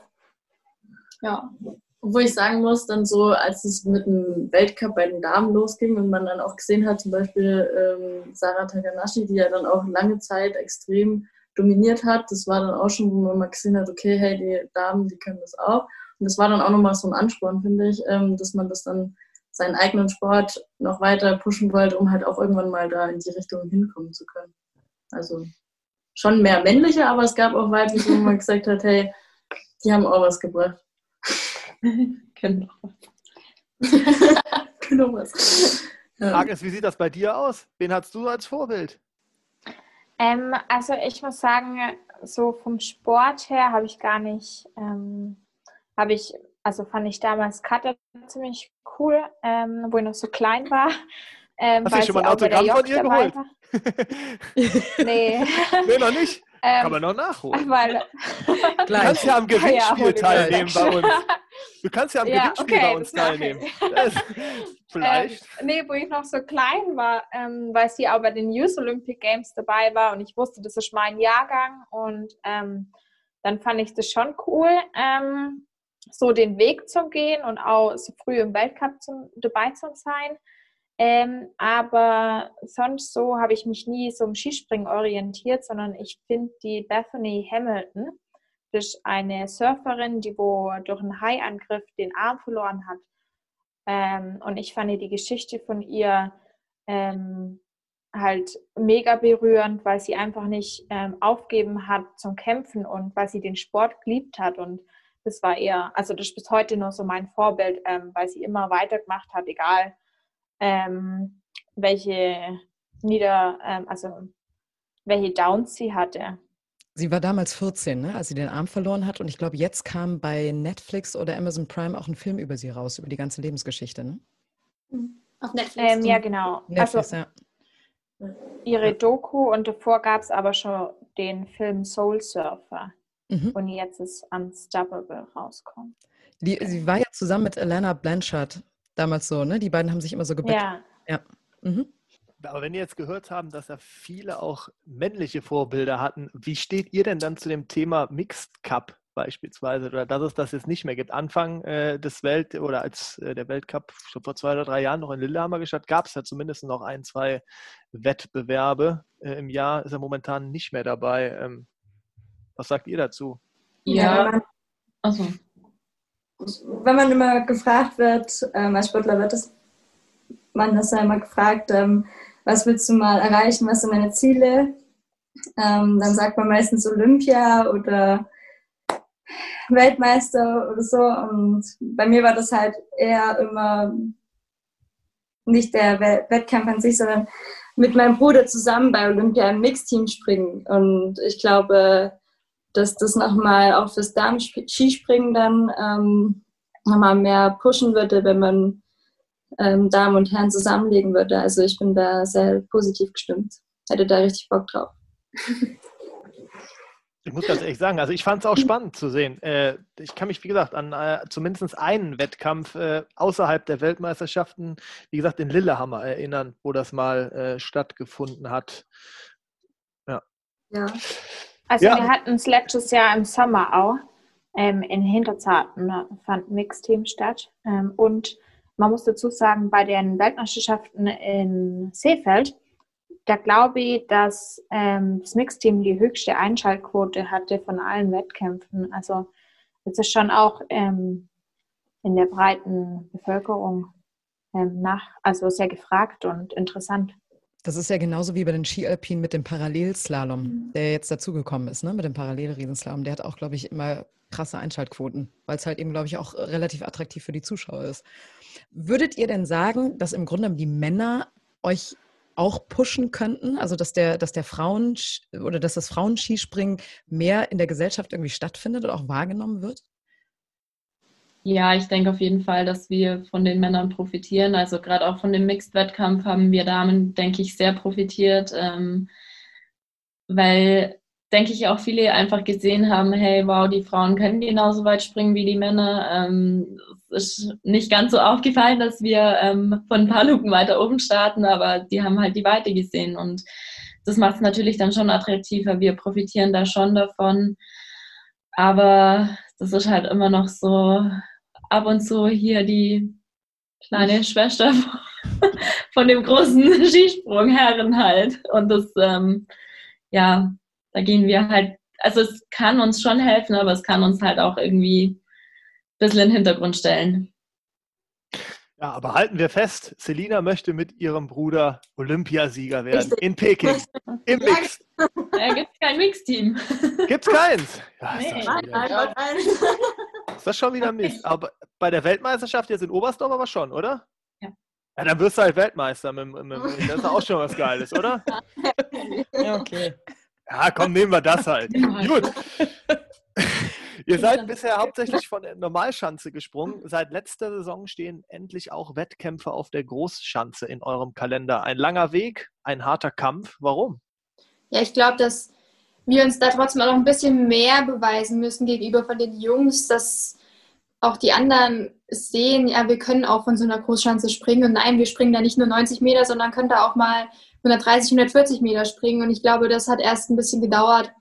Ja. Obwohl ich sagen muss, dann so, als es mit dem Weltcup bei den Damen losging und man dann auch gesehen hat, zum Beispiel ähm, Sarah Takanashi, die ja dann auch lange Zeit extrem dominiert hat, das war dann auch schon, wo man mal gesehen hat, okay, hey, die Damen, die können das auch. Und das war dann auch nochmal so ein Ansporn, finde ich, ähm, dass man das dann seinen eigenen Sport noch weiter pushen wollte, um halt auch irgendwann mal da in die Richtung hinkommen zu können. Also schon mehr männliche, aber es gab auch weibliche, wo man gesagt hat, hey, die haben auch was gebracht. Können noch was. Können noch was. Agnes, wie sieht das bei dir aus? Wen hast du als Vorbild? Ähm, also ich muss sagen, so vom Sport her habe ich gar nicht, ähm, habe ich, also fand ich damals Cutter ziemlich cool, ähm, wo ich noch so klein war. Ähm, Hast du schon mal ein Autogramm von ihr geholt? nee. nee, noch nicht? Ähm, Kann man noch nachholen. Weil, du kannst ja am Gewinnspiel ja, teilnehmen bei uns. Du kannst ja am ja, Gewinnspiel okay, bei uns teilnehmen. vielleicht. Ähm, nee, wo ich noch so klein war, ähm, weil sie auch bei den Youth Olympic Games dabei war und ich wusste, das ist mein Jahrgang und ähm, dann fand ich das schon cool, ähm, so den Weg zu gehen und auch so früh im Weltcup zum, dabei zu sein. Ähm, aber sonst so habe ich mich nie so im Skispringen orientiert, sondern ich finde die Bethany Hamilton, ist eine Surferin, die wo durch einen Haiangriff den Arm verloren hat. Ähm, und ich fand die Geschichte von ihr ähm, halt mega berührend, weil sie einfach nicht ähm, aufgeben hat zum Kämpfen und weil sie den Sport geliebt hat. Und das war eher, also das ist bis heute nur so mein Vorbild, ähm, weil sie immer weitergemacht hat, egal ähm, welche Nieder, ähm, also welche Downs sie hatte. Sie war damals 14, ne, als sie den Arm verloren hat. Und ich glaube, jetzt kam bei Netflix oder Amazon Prime auch ein Film über sie raus, über die ganze Lebensgeschichte. Ne? Mhm. Auf Netflix. Ähm, ja, genau. Netflix, also, ja. Ihre Doku und davor gab es aber schon den Film Soul Surfer. Mhm. Und jetzt ist Unstoppable rauskommt. Die, sie war ja zusammen mit Alana Blanchard damals so, ne? Die beiden haben sich immer so gebettelt. Ja. ja. Mhm. Aber wenn ihr jetzt gehört haben, dass ja viele auch männliche Vorbilder hatten, wie steht ihr denn dann zu dem Thema Mixed Cup beispielsweise oder dass es das jetzt nicht mehr gibt? Anfang äh, des Welt- oder als äh, der Weltcup schon vor zwei oder drei Jahren noch in Lillehammer gestartet, gab es ja zumindest noch ein, zwei Wettbewerbe äh, im Jahr, ist er momentan nicht mehr dabei. Ähm, was sagt ihr dazu? Ja, also wenn man immer gefragt wird, ähm, als Sportler wird das, man das ja immer gefragt, ähm, was willst du mal erreichen, was sind deine Ziele? Ähm, dann sagt man meistens Olympia oder Weltmeister oder so. Und bei mir war das halt eher immer nicht der Wettkampf an sich, sondern mit meinem Bruder zusammen bei Olympia im Mixteam springen. Und ich glaube, dass das nochmal auch fürs Damen-Skispringen dann ähm, nochmal mehr pushen würde, wenn man ähm, Damen und Herren zusammenlegen würde. Also ich bin da sehr positiv gestimmt. Hätte da richtig Bock drauf. Ich muss ganz ehrlich sagen, also ich fand es auch spannend zu sehen. Äh, ich kann mich, wie gesagt, an äh, zumindest einen Wettkampf äh, außerhalb der Weltmeisterschaften, wie gesagt, in Lillehammer erinnern, wo das mal äh, stattgefunden hat. Ja. ja. Also ja. wir hatten es letztes Jahr im Sommer auch. Ähm, in Hinterzarten fand Mixteam statt. Ähm, und man muss dazu sagen, bei den Weltmeisterschaften in Seefeld, da glaube ich, dass ähm, das Mixteam die höchste Einschaltquote hatte von allen Wettkämpfen. Also das ist schon auch ähm, in der breiten Bevölkerung ähm, nach, also sehr gefragt und interessant. Das ist ja genauso wie bei den Skialpinen mit dem Parallelslalom, Mhm. der jetzt dazugekommen ist, ne? mit dem Parallelriesenslalom. Der hat auch, glaube ich, immer krasse Einschaltquoten, weil es halt eben, glaube ich, auch relativ attraktiv für die Zuschauer ist. Würdet ihr denn sagen, dass im Grunde die Männer euch auch pushen könnten, also dass der, dass der Frauen oder dass das Frauenskispringen mehr in der Gesellschaft irgendwie stattfindet oder auch wahrgenommen wird? Ja, ich denke auf jeden Fall, dass wir von den Männern profitieren. Also gerade auch von dem Mixed-Wettkampf haben wir Damen, denke ich, sehr profitiert, ähm, weil, denke ich, auch viele einfach gesehen haben, hey, wow, die Frauen können genauso weit springen wie die Männer. Ähm, es ist nicht ganz so aufgefallen, dass wir ähm, von ein paar Luken weiter oben starten, aber die haben halt die Weite gesehen und das macht es natürlich dann schon attraktiver. Wir profitieren da schon davon. Aber das ist halt immer noch so ab und zu hier die kleine Schwester von dem großen Skisprungherren halt. Und das, ähm, ja, da gehen wir halt, also es kann uns schon helfen, aber es kann uns halt auch irgendwie ein bisschen in den Hintergrund stellen. Ja, aber halten wir fest, Selina möchte mit ihrem Bruder Olympiasieger werden in Peking. Im Mix. Da gibt es kein Mixteam. Gibt's keins? Ja, ist, Nee. das schon wieder, ist das schon wieder Mist. Aber bei der Weltmeisterschaft jetzt in Oberstdorf aber schon, oder? Ja. Ja, dann wirst du halt Weltmeister. Mit, mit, mit, das ist auch schon was Geiles, oder? Ja, okay. Ja, komm, nehmen wir das halt. Gut. Ihr seid bisher hauptsächlich von der Normalschanze gesprungen. Seit letzter Saison stehen endlich auch Wettkämpfe auf der Großschanze in eurem Kalender. Ein langer Weg, ein harter Kampf. Warum? Ja, ich glaube, dass wir uns da trotzdem auch noch ein bisschen mehr beweisen müssen gegenüber von den Jungs, dass auch die anderen sehen, ja, wir können auch von so einer Großschanze springen. Und nein, wir springen da nicht nur 90 Meter, sondern können da auch mal 130, 140 Meter springen. Und ich glaube, das hat erst ein bisschen gedauert,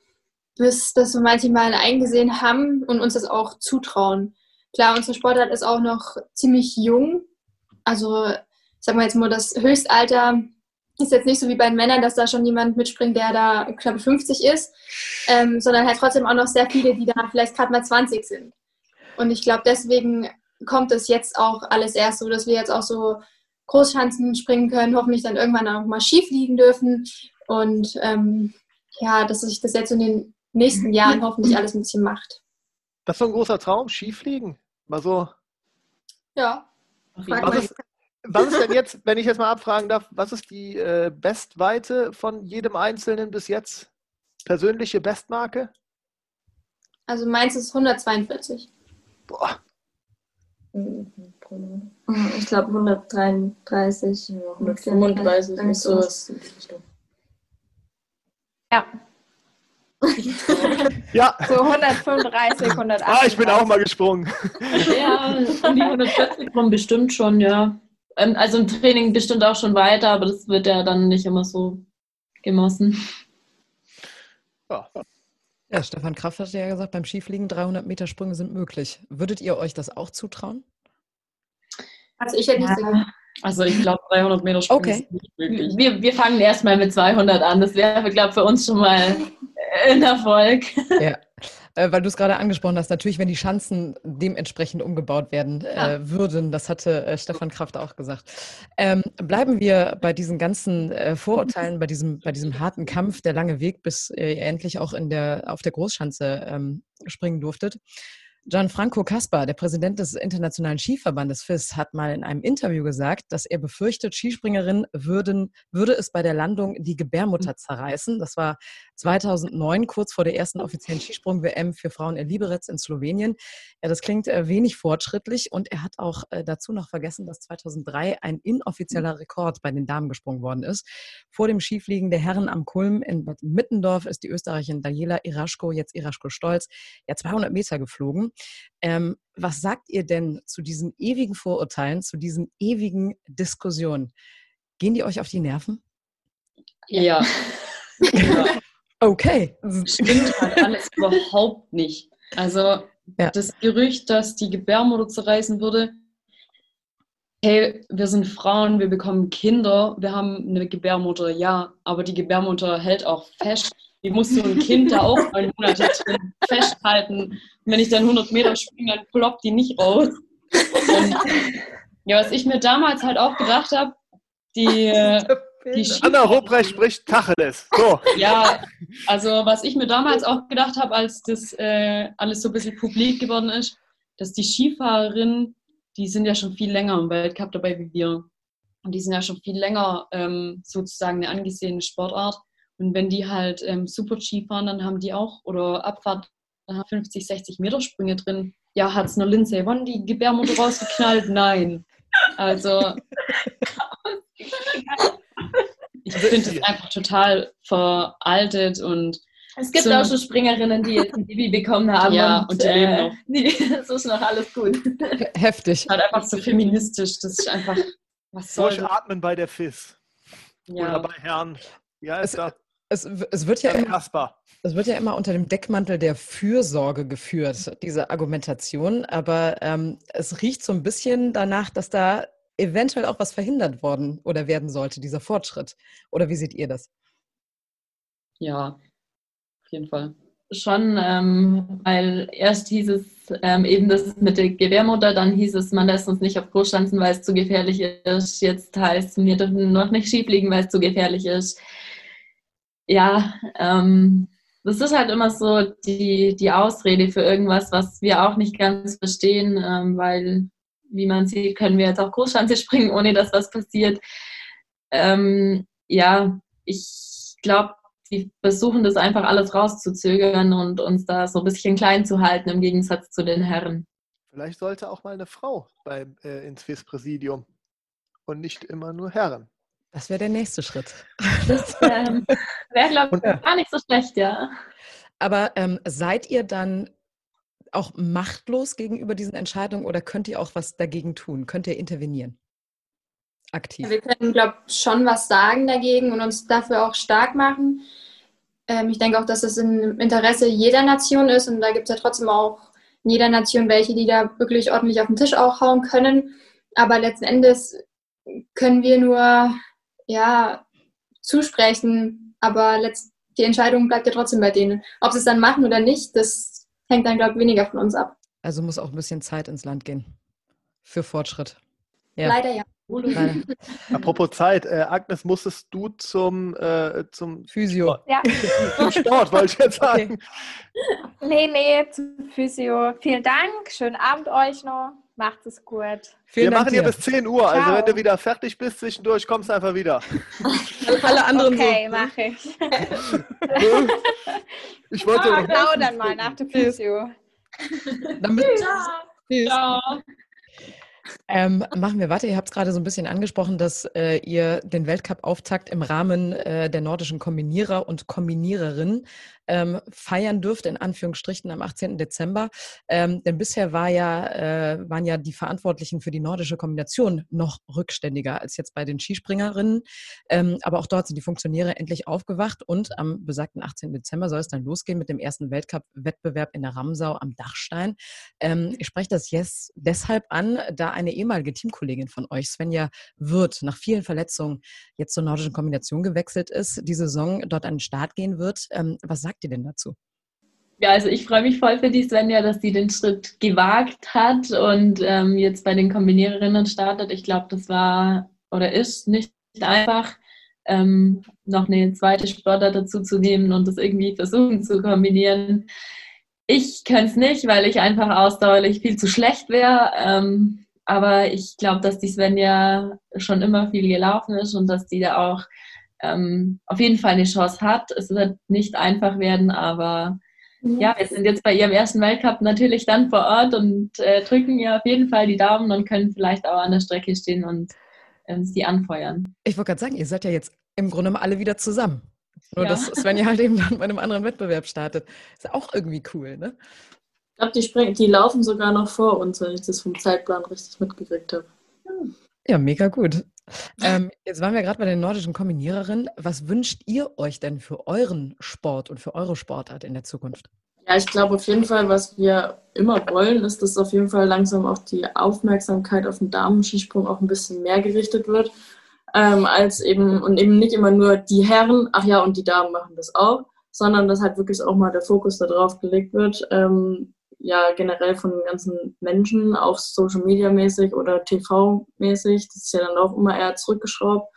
bis das so manche mal eingesehen haben und uns das auch zutrauen. Klar, unsere Sportart ist auch noch ziemlich jung. Also, sagen wir jetzt mal, das Höchstalter ist jetzt nicht so wie bei den Männern, dass da schon jemand mitspringt, der da knapp 50 ist, ähm, sondern halt trotzdem auch noch sehr viele, die da vielleicht gerade mal 20 sind. Und ich glaube, deswegen kommt es jetzt auch alles erst so, dass wir jetzt auch so Großschanzen springen können, hoffentlich dann irgendwann auch mal Ski fliegen dürfen. Und ähm, ja, dass sich das jetzt in den nächsten Jahren hoffentlich alles ein bisschen macht. Das ist so ein großer Traum, Skifliegen. Mal so. Ja. Was ist, was ist denn jetzt, wenn ich jetzt mal abfragen darf, was ist die äh, Bestweite von jedem Einzelnen bis jetzt? Persönliche Bestmarke? Also meins ist 142. Boah, Ich glaube 133. 135 Irgendwie ist sowas. in die Richtung. Ja, ja. so 135, 138. Ah, ich bin auch mal gesprungen. Ja, um die 140 rum bestimmt schon, ja. Ähm, Also im Training bestimmt auch schon weiter, aber das wird ja dann nicht immer so gemessen. Ja. Ja, Stefan Kraft hat ja gesagt, beim Skifliegen 300 Meter Sprünge sind möglich. Würdet ihr euch das auch zutrauen? Also ich hätte nicht so Also ich glaube, 300 Meter Sprung Okay. ist nicht möglich. Wir, wir fangen erstmal mit 200 an. Das wäre, glaube ich, für uns schon mal ein Erfolg. Ja, äh, weil du es gerade angesprochen hast, natürlich, wenn die Schanzen dementsprechend umgebaut werden äh, würden, das hatte äh, Stefan Kraft auch gesagt. Ähm, bleiben wir bei diesen ganzen äh, Vorurteilen, bei diesem, bei diesem harten Kampf, der lange Weg, bis äh, ihr endlich auch in der, auf der Großschanze ähm, springen durftet. Gianfranco Caspar, der Präsident des Internationalen Skiverbandes FIS, hat mal in einem Interview gesagt, dass er befürchtet, Skispringerinnen würden, würde es bei der Landung die Gebärmutter zerreißen. Das war 2009, kurz vor der ersten offiziellen Skisprung-WM für Frauen in Liberec in Slowenien. Ja, das klingt äh, wenig fortschrittlich und er hat auch äh, dazu noch vergessen, dass 2003 ein inoffizieller Rekord bei den Damen gesprungen worden ist. Vor dem Skifliegen der Herren am Kulm in Bad Mittendorf ist die Österreicherin Daniela Iraschko, jetzt Iraschko Stolz, ja 200 Meter geflogen. Ähm, was sagt ihr denn zu diesen ewigen Vorurteilen, zu diesen ewigen Diskussionen? Gehen die euch auf die Nerven? Ja. ja. Okay. Stimmt halt alles überhaupt nicht. Also Ja. das Gerücht, dass die Gebärmutter zerreißen würde, hey, wir sind Frauen, wir bekommen Kinder, wir haben eine Gebärmutter, ja, aber die Gebärmutter hält auch fest. Die muss so ein Kind da auch neun Monate drin festhalten. Und wenn ich dann 100 Meter springe, dann ploppt die nicht raus. Und Ja, was ich mir damals halt auch gedacht habe, die, die Anna Ruprecht spricht Tacheles. So. Ja, also was ich mir damals auch gedacht habe, als das äh, alles so ein bisschen publik geworden ist, dass die Skifahrerinnen, die sind ja schon viel länger im Weltcup dabei wie wir. Und die sind ja schon viel länger ähm, sozusagen eine angesehene Sportart. Und wenn die halt ähm, Super-Ski fahren, dann haben die auch, oder Abfahrt, 50, 60 Meter Sprünge drin. Ja, hat es nur Lindsay Vonn die Gebärmutter rausgeknallt? Nein. Also, ich finde es einfach total veraltet und Es gibt So- auch schon Springerinnen, die jetzt ein Baby bekommen haben. Ja, und die leben noch. Die, das ist noch alles gut. Heftig. halt einfach so feministisch. Das ist einfach, was soll das? Durchatmen bei der FIS. Oder Ja. bei Herrn. Ja, Es- ist da. Es, es, wird ja immer, es wird ja immer unter dem Deckmantel der Fürsorge geführt, diese Argumentation. Aber ähm, es riecht so ein bisschen danach, dass da eventuell auch was verhindert worden oder werden sollte, dieser Fortschritt. Oder wie seht ihr das? Ja, auf jeden Fall. Schon, ähm, weil erst hieß es ähm, eben das mit der Gebärmutter, dann hieß es, man lässt uns nicht auf Kurs tanzen, weil es zu gefährlich ist. Jetzt heißt es, wir dürfen noch nicht schief liegen, weil es zu gefährlich ist. Ja, ähm, das ist halt immer so die, die Ausrede für irgendwas, was wir auch nicht ganz verstehen, ähm, weil, wie man sieht, können wir jetzt auch Großschanze springen, ohne dass was passiert. Ähm, ja, ich glaube, die versuchen das einfach alles rauszuzögern und uns da so ein bisschen klein zu halten im Gegensatz zu den Herren. Vielleicht sollte auch mal eine Frau beim, äh, ins FIS-Präsidium und nicht immer nur Herren. Das wäre der nächste Schritt. Das ähm, wäre, glaube ich, gar nicht so schlecht, ja. Aber ähm, seid ihr dann auch machtlos gegenüber diesen Entscheidungen oder könnt ihr auch was dagegen tun? Könnt ihr intervenieren? Aktiv. Wir können, glaube ich, schon was sagen dagegen und uns dafür auch stark machen. Ähm, ich denke auch, dass es im Interesse jeder Nation ist und da gibt es ja trotzdem auch in jeder Nation welche, die da wirklich ordentlich auf den Tisch auch hauen können. Aber letzten Endes können wir nur ja, zusprechen, aber letzt, die Entscheidung bleibt ja trotzdem bei denen. Ob sie es dann machen oder nicht, das hängt dann, glaube ich, weniger von uns ab. Also muss auch ein bisschen Zeit ins Land gehen für Fortschritt. Ja. Leider ja. Leider. Apropos Zeit, äh, Agnes, musstest du zum, äh, zum Physio. Ja. zum Sport, wollte ich jetzt Okay. sagen. Nee, nee, zum Physio. Vielen Dank. Schönen Abend euch noch. Macht es gut. Vielen Wir Dank machen hier dir. bis 10 Uhr, also Ciao. wenn du wieder fertig bist zwischendurch, kommst du einfach wieder. Alle anderen Okay, so. mache ich. Ich wollte Oh, genau dann mal nach der Physio. Damit, Tschüss. Ähm, machen wir weiter. Ihr habt es gerade so ein bisschen angesprochen, dass äh, ihr den Weltcup-Auftakt im Rahmen äh, der nordischen Kombinierer und Kombiniererinnen ähm, feiern dürft, in Anführungsstrichen am 18. Dezember. Ähm, denn bisher war ja, äh, waren ja die Verantwortlichen für die nordische Kombination noch rückständiger als jetzt bei den Skispringerinnen. Ähm, aber auch dort sind die Funktionäre endlich aufgewacht und am besagten 18. Dezember soll es dann losgehen mit dem ersten Weltcup-Wettbewerb in der Ramsau am Dachstein. Ähm, ich spreche das jetzt deshalb an, da eine ehemalige Teamkollegin von euch, Svenja Wirth, nach vielen Verletzungen jetzt zur nordischen Kombination gewechselt ist, die Saison dort an den Start gehen wird. Ähm, was sagt ihr denn dazu? Ja, also ich freue mich voll für die Svenja, dass sie den Schritt gewagt hat und ähm, jetzt bei den Kombiniererinnen startet. Ich glaube, das war oder ist nicht einfach, ähm, noch eine zweite Sportart dazu zu nehmen und das irgendwie versuchen zu kombinieren. Ich könnte es nicht, weil ich einfach ausdauerlich viel zu schlecht wäre. Ähm, aber ich glaube, dass die Svenja schon immer viel gelaufen ist und dass die da auch ähm, auf jeden Fall eine Chance hat. Es wird nicht einfach werden, aber ja, wir sind jetzt bei ihrem ersten Weltcup natürlich dann vor Ort und äh, drücken ihr auf jeden Fall die Daumen und können vielleicht auch an der Strecke stehen und ähm, sie anfeuern. Ich wollte gerade sagen, ihr seid ja jetzt im Grunde mal alle wieder zusammen. Nur, Ja. dass Svenja halt eben dann bei einem anderen Wettbewerb startet. Ist ja auch irgendwie cool, ne? Ich glaube, die, springen- die laufen sogar noch vor uns, wenn ich das vom Zeitplan richtig mitgekriegt habe. Ja, mega gut. Ähm, jetzt waren wir gerade bei den nordischen Kombiniererinnen. Was wünscht ihr euch denn für euren Sport und für eure Sportart in der Zukunft? Ja, ich glaube auf jeden Fall, was wir immer wollen, ist, dass auf jeden Fall langsam auch die Aufmerksamkeit auf den Damenskisprung auch ein bisschen mehr gerichtet wird. Ähm, als eben, und eben nicht immer nur die Herren, ach ja, und die Damen machen das auch, sondern dass halt wirklich auch mal der Fokus darauf gelegt wird, ähm, ja generell von den ganzen Menschen, auch Social Media mäßig oder TV mäßig. Das ist ja dann auch immer eher zurückgeschraubt.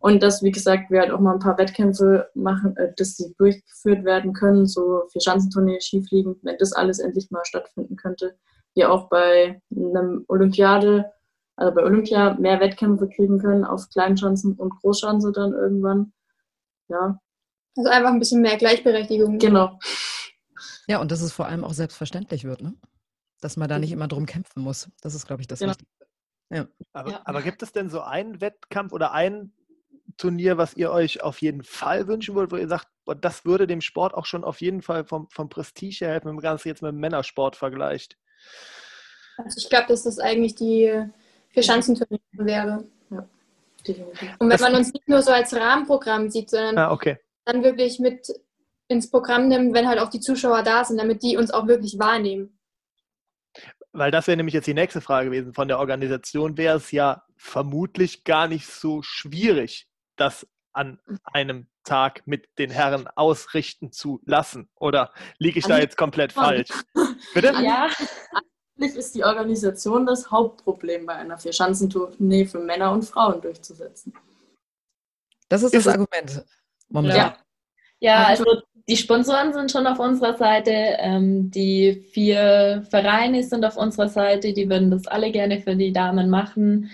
Und dass, wie gesagt, wir halt auch mal ein paar Wettkämpfe machen, äh, dass sie durchgeführt werden können, so für Schanzentournee, Skifliegen, wenn das alles endlich mal stattfinden könnte. Wir auch bei einem Olympiade, also bei Olympia mehr Wettkämpfe kriegen können auf Kleinschanzen und Großschanze dann irgendwann. Ja. Also einfach ein bisschen mehr Gleichberechtigung. Genau. Ja, und dass es vor allem auch selbstverständlich wird, ne? Dass man da nicht immer drum kämpfen muss. Das ist, glaube ich, das Genau. Wichtigste. Ja. Aber, Ja. aber gibt es denn so einen Wettkampf oder ein Turnier, was ihr euch auf jeden Fall wünschen würdet, wo ihr sagt, das würde dem Sport auch schon auf jeden Fall vom, vom Prestige helfen, wenn man das jetzt mit dem Männersport vergleicht? Also ich glaube, dass das eigentlich die vier Schanzenturniere wäre. Definitiv. Und wenn Das- man uns nicht nur so als Rahmenprogramm sieht, sondern Ah, okay. dann wirklich mit ins Programm nimmt, wenn halt auch die Zuschauer da sind, damit die uns auch wirklich wahrnehmen. Weil das wäre nämlich jetzt die nächste Frage gewesen. Von der Organisation wäre es ja vermutlich gar nicht so schwierig, das an einem Tag mit den Herren ausrichten zu lassen. Oder liege ich da jetzt komplett falsch? Bitte? Ja, Eigentlich ist die Organisation das Hauptproblem bei einer Vierschanzentournee für Männer und Frauen durchzusetzen. Das ist Ist das Argument. Momentan. Ja. Ja, also die Sponsoren sind schon auf unserer Seite. Ähm, die vier Vereine sind auf unserer Seite. Die würden das alle gerne für die Damen machen.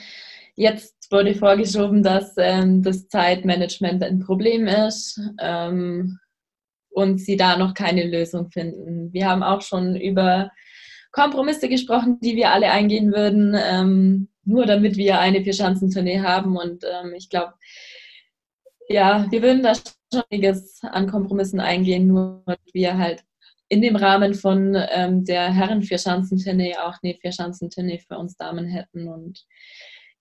Jetzt wurde vorgeschoben, dass ähm, das Zeitmanagement ein Problem ist ähm, und sie da noch keine Lösung finden. Wir haben auch schon über Kompromisse gesprochen, die wir alle eingehen würden, ähm, nur damit wir eine Vierschanzentournee haben. Und ähm, ich glaube, ja, wir würden da schon einiges an Kompromissen eingehen, nur wir halt in dem Rahmen von ähm, der Herren Vierschanzentournee auch eine Vierschanzentournee für uns Damen hätten. Und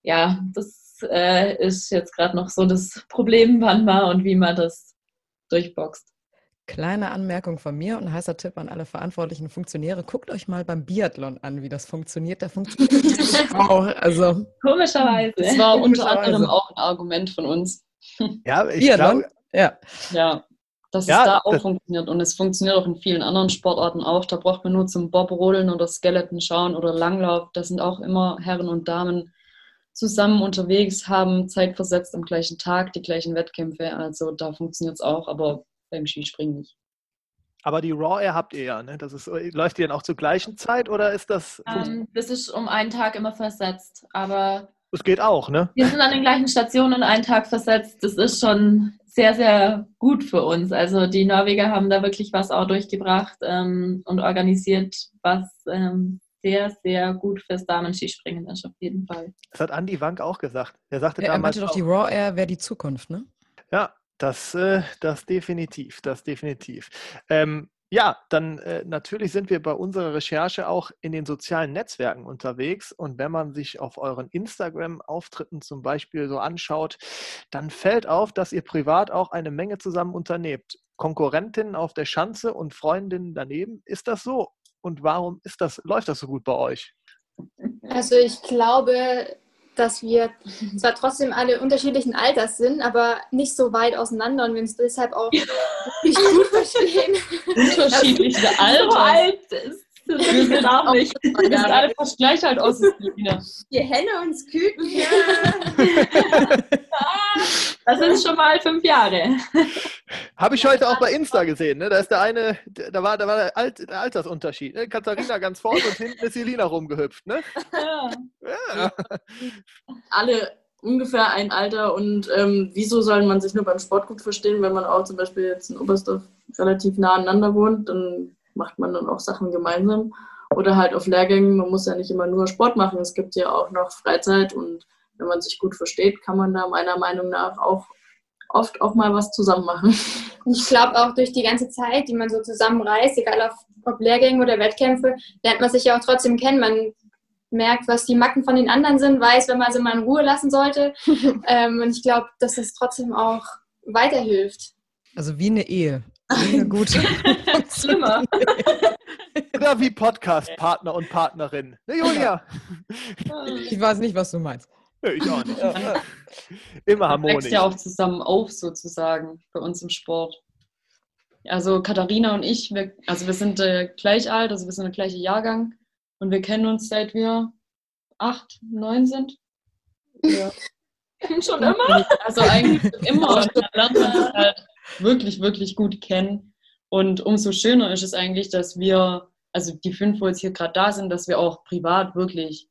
ja, das äh, ist jetzt gerade noch so das Problem, wann mal und wie man das durchboxt. Kleine Anmerkung von mir und ein heißer Tipp an alle verantwortlichen Funktionäre. Guckt euch mal beim Biathlon an, wie das funktioniert. Da funktioniert das auch. Also Komischerweise. Das war unter anderem auch ein Argument von uns. Ja, ich Biathlon? glaube, Ja. Ja, dass Ja, es da auch funktioniert. Und es funktioniert auch in vielen anderen Sportarten auch. Da braucht man nur zum Bobrodeln oder Skeleton schauen oder Langlauf. Da sind auch immer Herren und Damen zusammen unterwegs, haben zeitversetzt am gleichen Tag die gleichen Wettkämpfe. Also da funktioniert es auch, aber beim Skispringen nicht. aber die Raw Air habt ihr ja, ne? Das ist, läuft die denn auch zur gleichen Zeit oder ist das? Ähm, das ist um einen Tag immer versetzt, aber Das geht auch, ne? wir sind an den gleichen Stationen einen Tag versetzt. Das ist schon sehr, sehr gut für uns. Also die Norweger haben da wirklich was auch durchgebracht ähm, und organisiert, was ähm, sehr, sehr gut fürs Damen-Skispringen ist, auf jeden Fall. Das hat Andy Wank auch gesagt. Er sagte Er damals meinte doch, auch, die Raw Air wäre die Zukunft, ne? Ja, das, äh, das definitiv, das definitiv. Ähm, ja, dann äh, natürlich sind wir bei unserer Recherche auch in den sozialen Netzwerken unterwegs. Und wenn man sich auf euren Instagram-Auftritten zum Beispiel so anschaut, dann fällt auf, dass ihr privat auch eine Menge zusammen unternehmt. Konkurrentinnen auf der Schanze und Freundinnen daneben. Ist das so? Und warum ist das, läuft das so gut bei euch? Also ich glaube, dass wir zwar trotzdem alle unterschiedlichen Alters sind, aber nicht so weit auseinander und wir uns deshalb auch wirklich gut verstehen. Unterschiedliche So Alter. alt ist wir sind auch nicht. Wir sind alle fast gleich alt aus. Wieder. Wir Henne uns Küken. Das sind schon mal fünf Jahre. Habe ich heute auch bei Insta gesehen. Ne? Da ist der eine, da war, da war der, Alt, der Altersunterschied. Ne? Katharina ganz vorne und hinten ist Jelina rumgehüpft. Ne? Ja. Ja. Alle ungefähr ein Alter und ähm, wieso soll man sich nur beim Sport gut verstehen, wenn man auch zum Beispiel jetzt in Oberstdorf relativ nah aneinander wohnt, dann macht man dann auch Sachen gemeinsam. Oder halt auf Lehrgängen, man muss ja nicht immer nur Sport machen, es gibt ja auch noch Freizeit und wenn man sich gut versteht, kann man da meiner Meinung nach auch oft auch mal was zusammen machen. Und ich glaube auch durch die ganze Zeit, die man so zusammenreist, egal auf, ob Lehrgänge oder Wettkämpfe, lernt man sich ja auch trotzdem kennen. Man merkt, was die Macken von den anderen sind, weiß, wenn man sie mal in Ruhe lassen sollte. ähm, und ich glaube, dass es trotzdem auch weiterhilft. Also wie eine Ehe. Wie eine gute. Schlimmer. Oder wie Podcast-Partner und Partnerin. Ne, Julia? Ich weiß nicht, was du meinst. Ich auch nicht. Immer Man wächst harmonisch. ja auch zusammen auf, sozusagen, bei uns im Sport. Also Katharina und ich, wir, also wir sind äh, gleich alt, also wir sind der gleiche Jahrgang und wir kennen uns seit wir acht, neun sind. Ja. Schon immer? Also eigentlich immer. Und man lernt uns halt wirklich, wirklich gut kennen. Und umso schöner ist es eigentlich, dass wir, also die fünf, wo jetzt hier gerade da sind, dass wir auch privat wirklich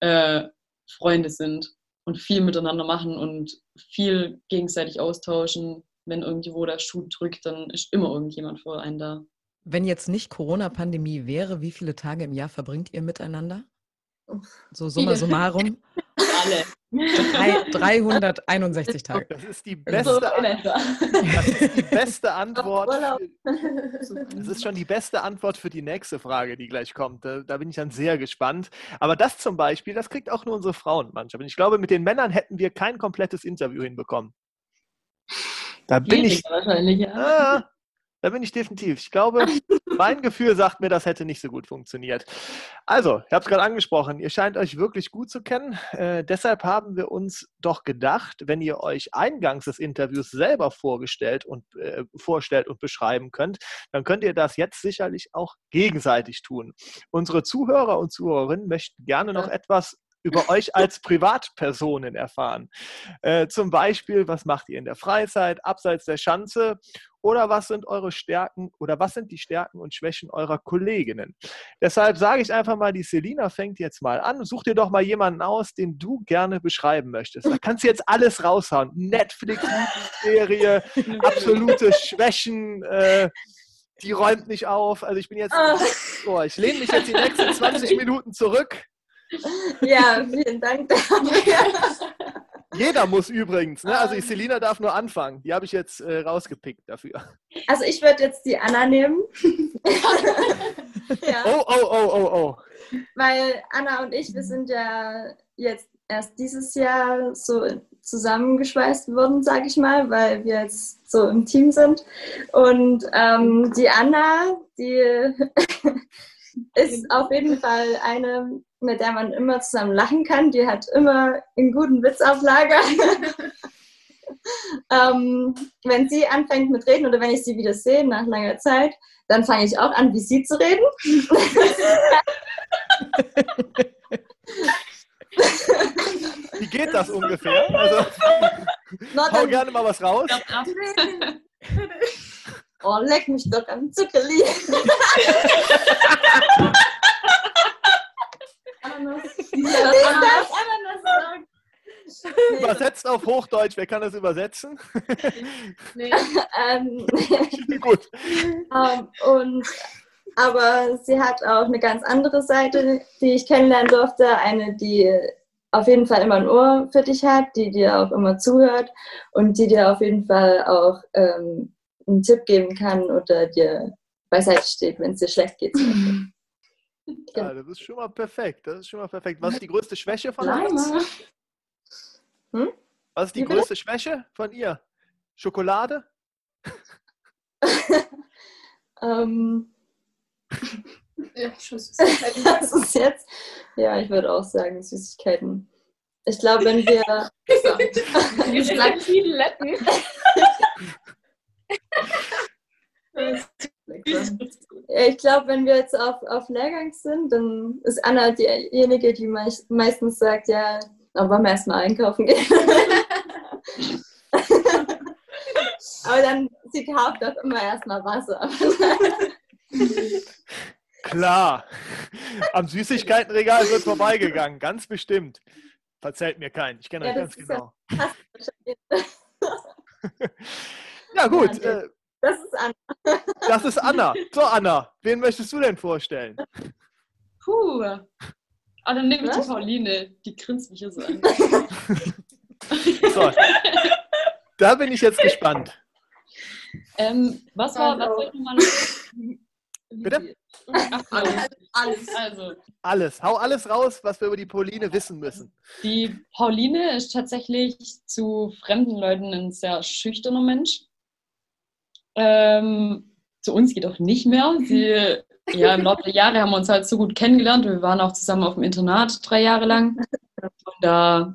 äh, Freunde sind und viel miteinander machen und viel gegenseitig austauschen. Wenn irgendwo der Schuh drückt, dann ist immer irgendjemand vor einen da. Wenn jetzt nicht Corona-Pandemie wäre, wie viele Tage im Jahr verbringt ihr miteinander? So summa summarum. Alle. Drei, 361 Tage. Das ist die beste, das ist die beste Antwort. Das ist schon die beste Antwort für die nächste Frage, die gleich kommt. Da, da bin ich dann sehr gespannt. Aber das zum Beispiel, das kriegt auch nur unsere Frauenmannschaft. Und ich glaube, mit den Männern hätten wir kein komplettes Interview hinbekommen. Da bin ich. Wahrscheinlich, ja. Ah, da bin ich definitiv. Ich glaube, mein Gefühl sagt mir, das hätte nicht so gut funktioniert. Also, ich habe es gerade angesprochen, ihr scheint euch wirklich gut zu kennen. Äh, deshalb haben wir uns doch gedacht, wenn ihr euch eingangs des Interviews selber vorgestellt und äh, vorstellt und beschreiben könnt, dann könnt ihr das jetzt sicherlich auch gegenseitig tun. Unsere Zuhörer und Zuhörerinnen möchten gerne noch etwas über euch als Privatpersonen erfahren. Äh, zum Beispiel, was macht ihr in der Freizeit, abseits der Schanze oder was sind eure Stärken oder was sind die Stärken und Schwächen eurer Kolleginnen? Deshalb sage ich einfach mal, die Selina fängt jetzt mal an. Such dir doch mal jemanden aus, den du gerne beschreiben möchtest. Da kannst du jetzt alles raushauen. Netflix-Serie, absolute Schwächen, äh, die räumt nicht auf. Also ich bin jetzt, oh, ich lehne mich jetzt die nächsten 20 Minuten zurück. Ja, vielen Dank. Jeder muss übrigens, ne? Also Selina darf nur anfangen. Die habe ich jetzt äh, rausgepickt dafür. Also ich würde jetzt die Anna nehmen. ja. Oh, oh, oh, oh, oh. Weil Anna und ich, wir sind ja jetzt erst dieses Jahr so zusammengeschweißt worden, sage ich mal, weil wir jetzt so im Team sind. Und ähm, die Anna, die ist auf jeden Fall eine, mit der man immer zusammen lachen kann. Die hat immer einen guten Witz auf Lager. ähm, wenn sie anfängt mit Reden oder wenn ich sie wieder sehe nach langer Zeit, dann fange ich auch an, wie sie zu reden. wie geht das ungefähr? Also, hau gerne mal was raus. Oh, leck mich doch am Zuckerli. Ananas. Ananas. Ananas Übersetzt auf Hochdeutsch, wer kann das übersetzen? Nee. ähm, Gut. Ähm, und, aber sie hat auch eine ganz andere Seite, die ich kennenlernen durfte. Eine, die auf jeden Fall immer ein Ohr für dich hat, die dir auch immer zuhört und die dir auf jeden Fall auch ähm, einen Tipp geben kann oder dir beiseite steht, wenn es dir schlecht geht. Ja, das ist schon mal perfekt. Das ist schon mal perfekt. Was ist die größte Schwäche von uns? Hm? Was ist die größte Schwäche von ihr? Schokolade? ähm, ja, Süßigkeiten. das ist jetzt. Ja, ich würde auch sagen Süßigkeiten. Ich glaube, wenn wir. so. viele Letten. Ich glaube, wenn wir jetzt auf, auf Lehrgang sind, dann ist Anna diejenige, die meist, meistens sagt, ja, dann wollen wir erstmal einkaufen gehen. Aber dann, sie kauft doch immer erstmal Wasser. Klar, am Süßigkeitenregal wird vorbeigegangen, ganz bestimmt. Verzählt mir keinen, ich kenne ja, euch ganz genau. Ja, gut. Äh, das ist Anna. Das ist Anna. So, Anna, wen möchtest du denn vorstellen? Puh. Ah, dann nehme ich die Pauline. Die grinst mich hier so an. so. Da bin ich jetzt gespannt. Ähm, was war, was soll ich nochmal Bitte? alles. alles. Also. Alles. Hau alles raus, was wir über die Pauline wissen müssen. Die Pauline ist tatsächlich zu fremden Leuten ein sehr schüchterner Mensch. Ähm, zu uns geht auch nicht mehr. Sie, ja, im Laufe der Jahre haben wir uns halt so gut kennengelernt. Wir waren auch zusammen auf dem Internat drei Jahre lang. Und da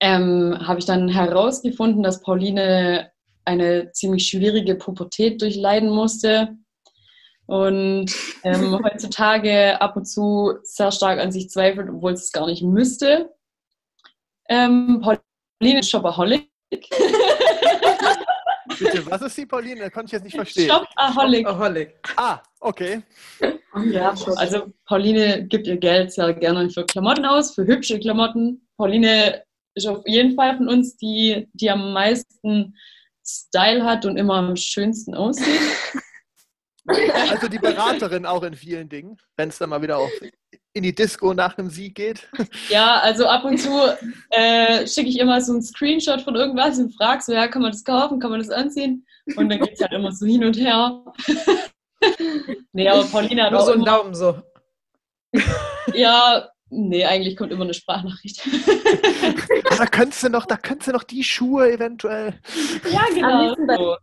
ähm, habe ich dann herausgefunden, dass Pauline eine ziemlich schwierige Pubertät durchleiden musste und ähm, heutzutage ab und zu sehr stark an sich zweifelt, obwohl es gar nicht müsste. Ähm, Pauline ist Shopaholic. Bitte, was ist die Pauline? Das konnte ich jetzt nicht verstehen. Shopaholic. Shopaholic. Ah, okay. Ja, also Pauline gibt ihr Geld sehr gerne für Klamotten aus, für hübsche Klamotten. Pauline ist auf jeden Fall von uns die, die am meisten Style hat und immer am schönsten aussieht. Also die Beraterin auch in vielen Dingen, wenn es dann mal wieder auch in die Disco nach einem Sieg geht. Ja, also ab und zu äh, schicke ich immer so einen Screenshot von irgendwas und frage so, ja, kann man das kaufen, kann man das anziehen? Und dann geht es halt immer so hin und her. nee, aber Paulina hat Nur auch so einen immer, Daumen so. Ja, nee, eigentlich kommt immer eine Sprachnachricht. Da könntest du noch, da könntest du noch die Schuhe eventuell. ja, bei- So.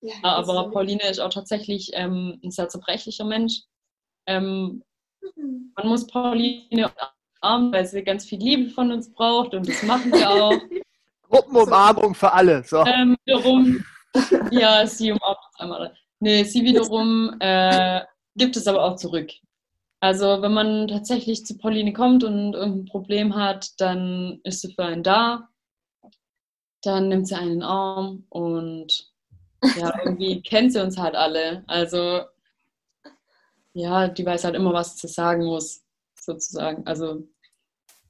Ja, aber Pauline ist auch tatsächlich ähm, ein sehr zerbrechlicher Mensch. Ähm, man muss Pauline umarmen, weil sie ganz viel Liebe von uns braucht und das machen wir auch. Gruppenumarmung für alle. So. ähm, wiederum, ja, sie umarmt uns einmal. Nee, sie wiederum äh, gibt es aber auch zurück. Also wenn man tatsächlich zu Pauline kommt und irgendein Problem hat, dann ist sie für einen da. Dann nimmt sie einen in den Arm und ja, irgendwie kennt sie uns halt alle. Also ja, die weiß halt immer, was sie sagen muss, sozusagen. Also,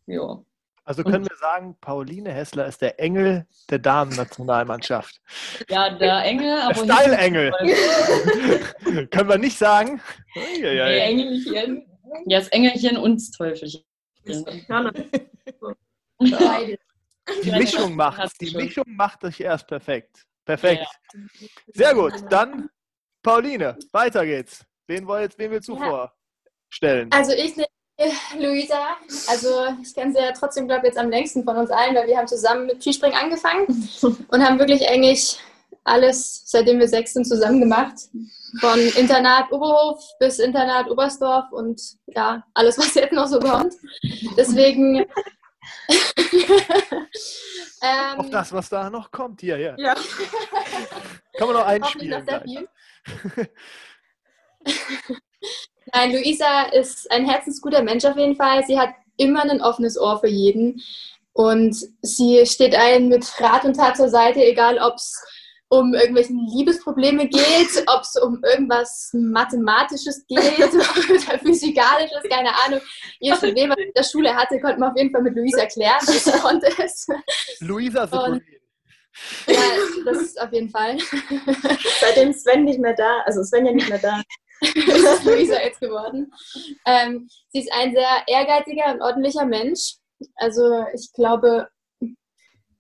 ja. Also können wir sagen, Pauline Hessler ist der Engel der Damen-Nationalmannschaft. Ja, der Engel, aber. Der Style-Engel. können wir nicht sagen. Nee. Engelchen. Ja, das Engelchen und das Teufelchen. beides. Die Mischung macht Die. Mischung macht dich erst perfekt. Perfekt. Sehr gut. Dann Pauline, weiter geht's. Wen, wollt, wen willst du Ja. vorstellen? Also ich nehme Luisa. Also ich kenne sie ja trotzdem, glaube ich, jetzt am längsten von uns allen, weil wir haben zusammen mit Skispringen angefangen und haben wirklich eigentlich alles, seitdem wir sechs sind, zusammen gemacht. Von Internat Oberhof bis Internat Oberstdorf und ja, alles, was jetzt noch so kommt. Deswegen Auf ähm, das, was da noch kommt. Hier, hier. Ja. Kann man noch Hoffentlich einspielen. noch sehr gleich. viel. Nein, Luisa ist ein herzensguter Mensch auf jeden Fall. Sie hat immer ein offenes Ohr für jeden. Und sie steht einem mit Rat und Tat zur Seite, egal ob es um irgendwelche Liebesprobleme geht, ob es um irgendwas Mathematisches geht oder Physikalisches, keine Ahnung. Jedes Problem, was ich in der Schule hatte, konnte man auf jeden Fall mit Luisa klären. Sie konnte es. Luisa the Und-. Ja, das ist auf jeden Fall. Seitdem Sven nicht mehr da, also Sven ja nicht mehr da. ist Luisa jetzt geworden. Ähm, sie ist ein sehr ehrgeiziger und ordentlicher Mensch. Also ich glaube,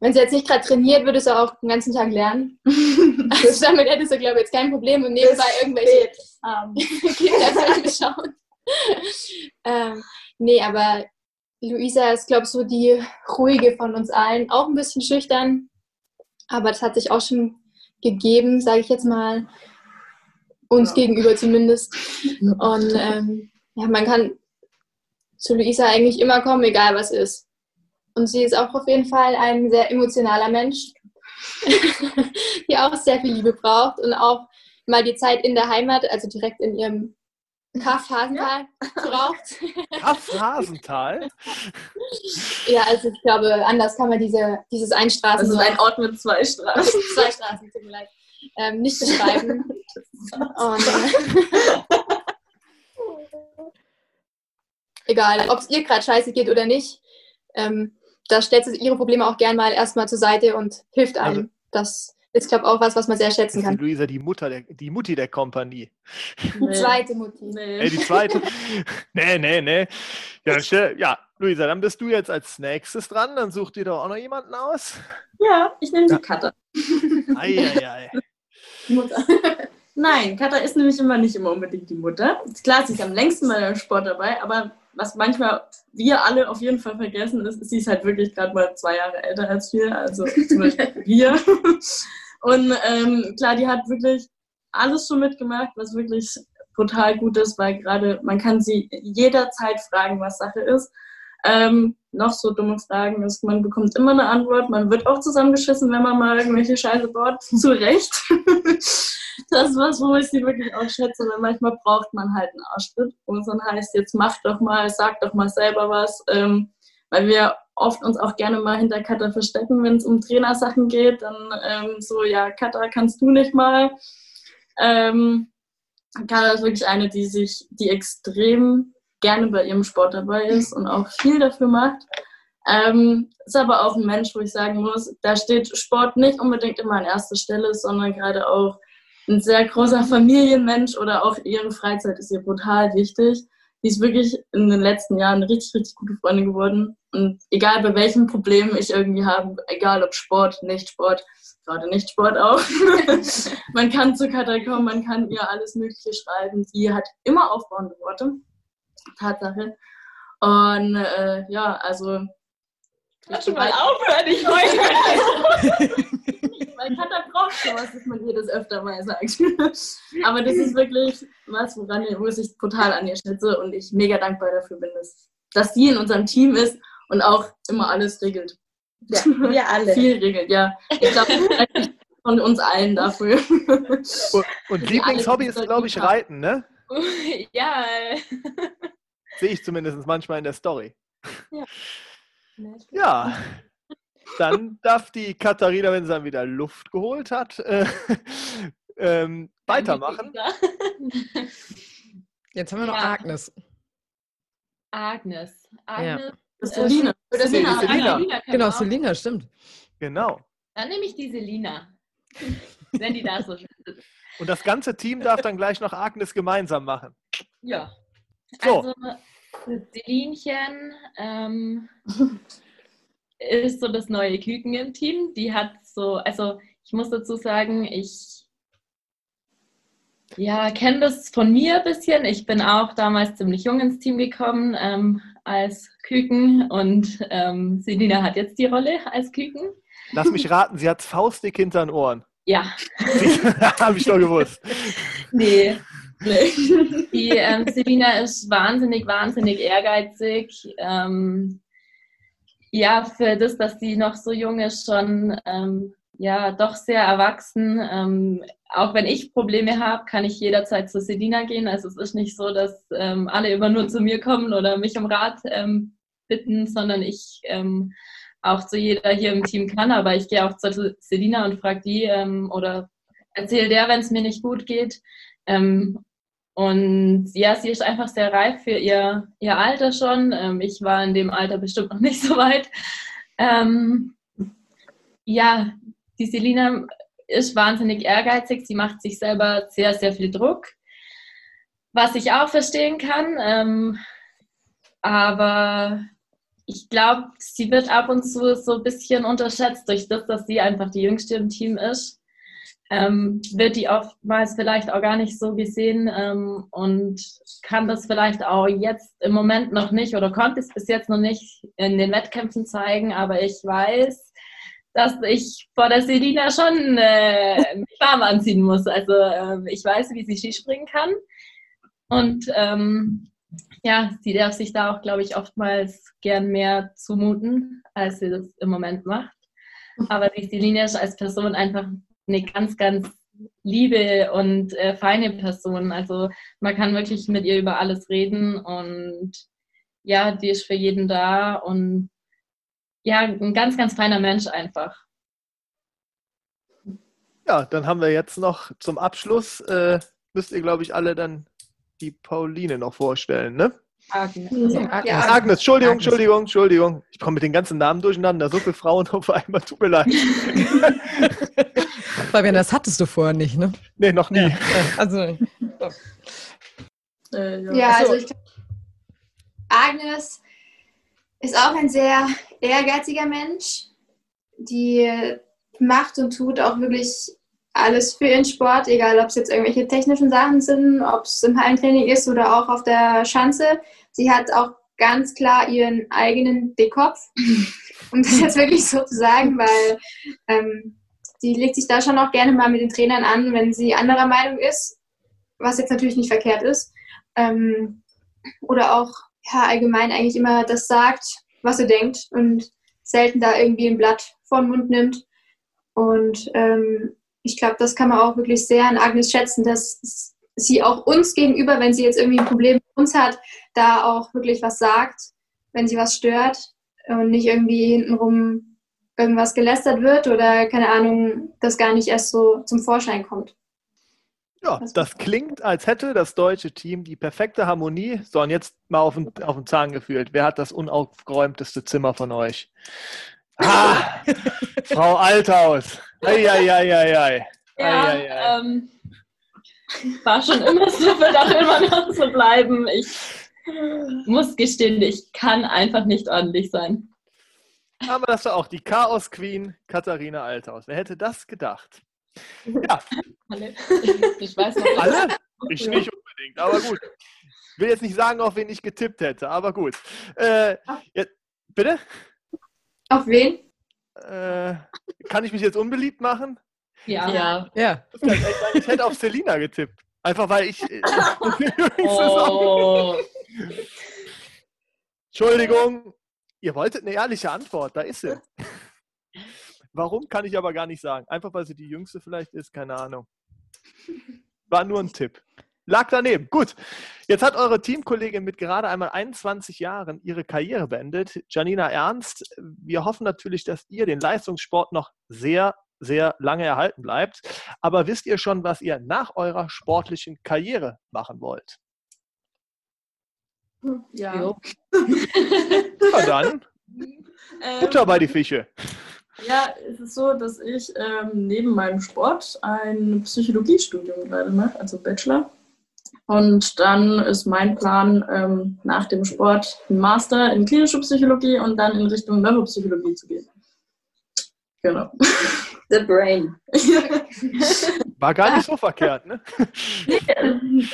wenn sie jetzt nicht gerade trainiert, würde sie auch den ganzen Tag lernen. Also damit hätte sie, glaube ich, jetzt kein Problem und nebenbei irgendwelche Ähm, Kinderfilme schauen. ähm, nee, aber Luisa ist, glaube ich, so die ruhige von uns allen. Auch ein bisschen schüchtern, aber das hat sich auch schon gegeben, sage ich jetzt mal. Uns gegenüber zumindest. Und ähm, ja, man kann zu Luisa eigentlich immer kommen, egal was ist. Und sie ist auch auf jeden Fall ein sehr emotionaler Mensch, die auch sehr viel Liebe braucht und auch mal die Zeit in der Heimat, also direkt in ihrem Kaff Hasental braucht. Kaff Hasental. Ja, also ich glaube, anders kann man diese, dieses Einstraßen, Das ist ein Ort mit zwei Straßen. zwei Straßen, tut mir leid, ähm, nicht beschreiben. Und, egal, ob es ihr gerade scheiße geht oder nicht, ähm, da stellt sie ihre Probleme auch gern mal erstmal zur Seite und hilft einem. Also- das ist, glaube ich, auch was, was man sehr schätzen kann. Luisa, die Mutter, der, die Mutti der Kompanie. Die zweite Mutti. Nee. Ey, die zweite. nee, nee, nee. Ja, stell, ja, Luisa, dann bist du jetzt als nächstes dran. Dann such dir doch auch noch jemanden aus. Ja, ich nehme die Katha. Eieiei. Mutter. Nein, Katha ist nämlich immer nicht immer unbedingt die Mutter. Klar, sie ist am längsten bei dem Sport dabei, aber was manchmal wir alle auf jeden Fall vergessen ist, sie ist halt wirklich gerade mal zwei Jahre älter als wir, also zum Beispiel wir. Und ähm, klar, die hat wirklich alles schon mitgemacht, was wirklich total gut ist, weil gerade man kann sie jederzeit fragen, was Sache ist. Ähm, noch so dumme Fragen. Ist, man bekommt immer eine Antwort, man wird auch zusammengeschissen, wenn man mal irgendwelche Scheiße baut, zu Recht. das ist was, wo ich sie wirklich auch schätze, weil manchmal braucht man halt einen Arschtritt, wo es dann heißt, jetzt mach doch mal, sag doch mal selber was, ähm, weil wir oft uns auch gerne mal hinter Kata verstecken, wenn es um Trainersachen geht, dann ähm, so, ja, Kata, kannst du nicht mal. Ähm, Kata ist wirklich eine, die sich, die extrem gerne bei ihrem Sport dabei ist und auch viel dafür macht. Ähm, ist aber auch ein Mensch, wo ich sagen muss, da steht Sport nicht unbedingt immer an erster Stelle, sondern gerade auch ein sehr großer Familienmensch oder auch ihre Freizeit ist ihr brutal wichtig. Die ist wirklich in den letzten Jahren eine richtig, richtig gute Freundin geworden. Und egal bei welchen Problemen ich irgendwie habe, egal ob Sport, nicht Sport, gerade nicht Sport auch, man kann zu Katha kommen, man kann ihr alles Mögliche schreiben. Sie hat immer aufbauende Worte. Tatsache. Und äh, ja, also. Kannst du mal aufhören, ich heule. Weil Katha braucht sowas, dass man ihr das öfter mal sagt. Aber das ist wirklich was, woran wo ich total an ihr schätze und ich mega dankbar dafür bin, dass, dass sie in unserem Team ist und auch immer alles regelt. Ja, wir alle. Viel regelt, ja. Ich glaube, von uns allen dafür. Und, und Lieblingshobby ist, glaube ich, Reiten, ne? ja. Sehe ich zumindest manchmal in der Story. Ja. Ja. Dann darf die Katharina, wenn sie dann wieder Luft geholt hat, äh, ähm, weitermachen. Jetzt haben wir noch Ja. Agnes. Agnes. Agnes. Das ist äh, Selina. Oder Selina. Selina. Selina können Genau. Selina, stimmt. Genau. Dann nehme ich die Selina. Wenn die da so ist. Und das ganze Team darf dann gleich noch Agnes gemeinsam machen. Ja. So. Also, Selinchen ähm, ist so das neue Küken im Team. Die hat so, also ich muss dazu sagen, ich ja, kenne das von mir ein bisschen. Ich bin auch damals ziemlich jung ins Team gekommen ähm, als Küken und ähm, Selina hat jetzt die Rolle als Küken. Lass mich raten, sie hat faustdick hinter den Ohren. Ja, Habe ich doch gewusst. Nee. nee. Die ähm, Selina ist wahnsinnig, wahnsinnig ehrgeizig. Ähm, ja, für das, dass sie noch so jung ist, schon ähm, ja doch sehr erwachsen. Ähm, auch wenn ich Probleme habe, kann ich jederzeit zu Selina gehen. Also es ist nicht so, dass ähm, alle immer nur zu mir kommen oder mich um Rat ähm, bitten, sondern ich ähm, auch zu jeder hier im Team kann. Aber ich gehe auch zu Selina und frage die ähm, oder erzähle der, wenn es mir nicht gut geht. Ähm, und ja, sie ist einfach sehr reif für ihr, ihr Alter schon. Ähm, ich war in dem Alter bestimmt noch nicht so weit. Ähm, ja, die Selina ist wahnsinnig ehrgeizig. Sie macht sich selber sehr, sehr viel Druck, was ich auch verstehen kann. Ähm, aber ich glaube, sie wird ab und zu so ein bisschen unterschätzt durch das, dass sie einfach die Jüngste im Team ist. Ähm, wird die oftmals vielleicht auch gar nicht so gesehen ähm, und kann das vielleicht auch jetzt im Moment noch nicht oder konnte es bis jetzt noch nicht in den Wettkämpfen zeigen, aber ich weiß, dass ich vor der Selina schon äh, mich warm anziehen muss. Also ähm, ich weiß, wie sie Skispringen kann und ähm, ja, sie darf sich da auch, glaube ich, oftmals gern mehr zumuten, als sie das im Moment macht. Aber die Selina ist als Person einfach eine ganz, ganz liebe und äh, feine Person. Also man kann wirklich mit ihr über alles reden und ja, die ist für jeden da und ja, ein ganz, ganz feiner Mensch einfach. Ja, dann haben wir jetzt noch zum Abschluss, äh, müsst ihr, glaube ich, alle dann die Pauline noch vorstellen, ne? Agnes. Also, Ja. Agnes. Agnes, Entschuldigung, Agnes. Entschuldigung, Entschuldigung. Ich komme mit den ganzen Namen durcheinander. So viele Frauen auf einmal, tut mir leid. Fabian, das hattest du vorher nicht, ne? Nee, noch nie. Also, Äh, ja. Ja, so. also ich glaub, Agnes ist auch ein sehr ehrgeiziger Mensch, die macht und tut auch wirklich alles für ihren Sport, egal ob es jetzt irgendwelche technischen Sachen sind, ob es im Hallentraining ist oder auch auf der Schanze. Sie hat auch ganz klar ihren eigenen Dickkopf, um das jetzt wirklich so zu sagen, weil ähm, die legt sich da schon auch gerne mal mit den Trainern an, wenn sie anderer Meinung ist, was jetzt natürlich nicht verkehrt ist. Ähm, oder auch ja, allgemein eigentlich immer das sagt, was er denkt und selten da irgendwie ein Blatt vor den Mund nimmt. Und ähm, ich glaube, das kann man auch wirklich sehr an Agnes schätzen, dass sie auch uns gegenüber, wenn sie jetzt irgendwie ein Problem mit uns hat, da auch wirklich was sagt, wenn sie was stört und nicht irgendwie hintenrum irgendwas gelästert wird oder keine Ahnung, das gar nicht erst so zum Vorschein kommt. Ja, das klingt, als hätte das deutsche Team die perfekte Harmonie. So, und jetzt mal auf den, auf den Zahn gefühlt. Wer hat das unaufgeräumteste Zimmer von euch? Ah, Frau Althaus. Eieieiei. Ja, ei, ei, ei. Ähm, war schon immer so, wird auch immer noch so bleiben. Ich muss gestehen, ich kann einfach nicht ordentlich sein. Aber das war auch die Chaos Queen Katharina Althaus. Wer hätte das gedacht? Ja. Alle. Ich weiß noch. Alle? Ich nicht unbedingt, aber gut. Ich will jetzt nicht sagen, auf wen ich getippt hätte, aber gut. Äh, jetzt, bitte? Auf wen? Äh, kann ich mich jetzt unbeliebt machen? Ja. Ja. ja. Ich hätte auf Selina getippt. Einfach weil ich. Äh, Oh. Entschuldigung, ihr wolltet eine ehrliche Antwort, da ist sie. Warum kann ich aber gar nicht sagen. Einfach weil sie die jüngste vielleicht ist, keine Ahnung. War nur ein Tipp. Lag daneben. Gut. Jetzt hat eure Teamkollegin mit gerade einmal 21 Jahren ihre Karriere beendet. Janina Ernst, wir hoffen natürlich, dass ihr den Leistungssport noch sehr, sehr lange erhalten bleibt. Aber wisst ihr schon, was ihr nach eurer sportlichen Karriere machen wollt? Ja. Na dann, Ähm, Butter bei die Fische. Ja, es ist so, dass ich ähm, neben meinem Sport ein Psychologiestudium gerade mache, also Bachelor. Und dann ist mein Plan, ähm, nach dem Sport ein Master in klinische Psychologie und dann in Richtung Neuropsychologie zu gehen. Genau. The Brain. War gar nicht so verkehrt, ne?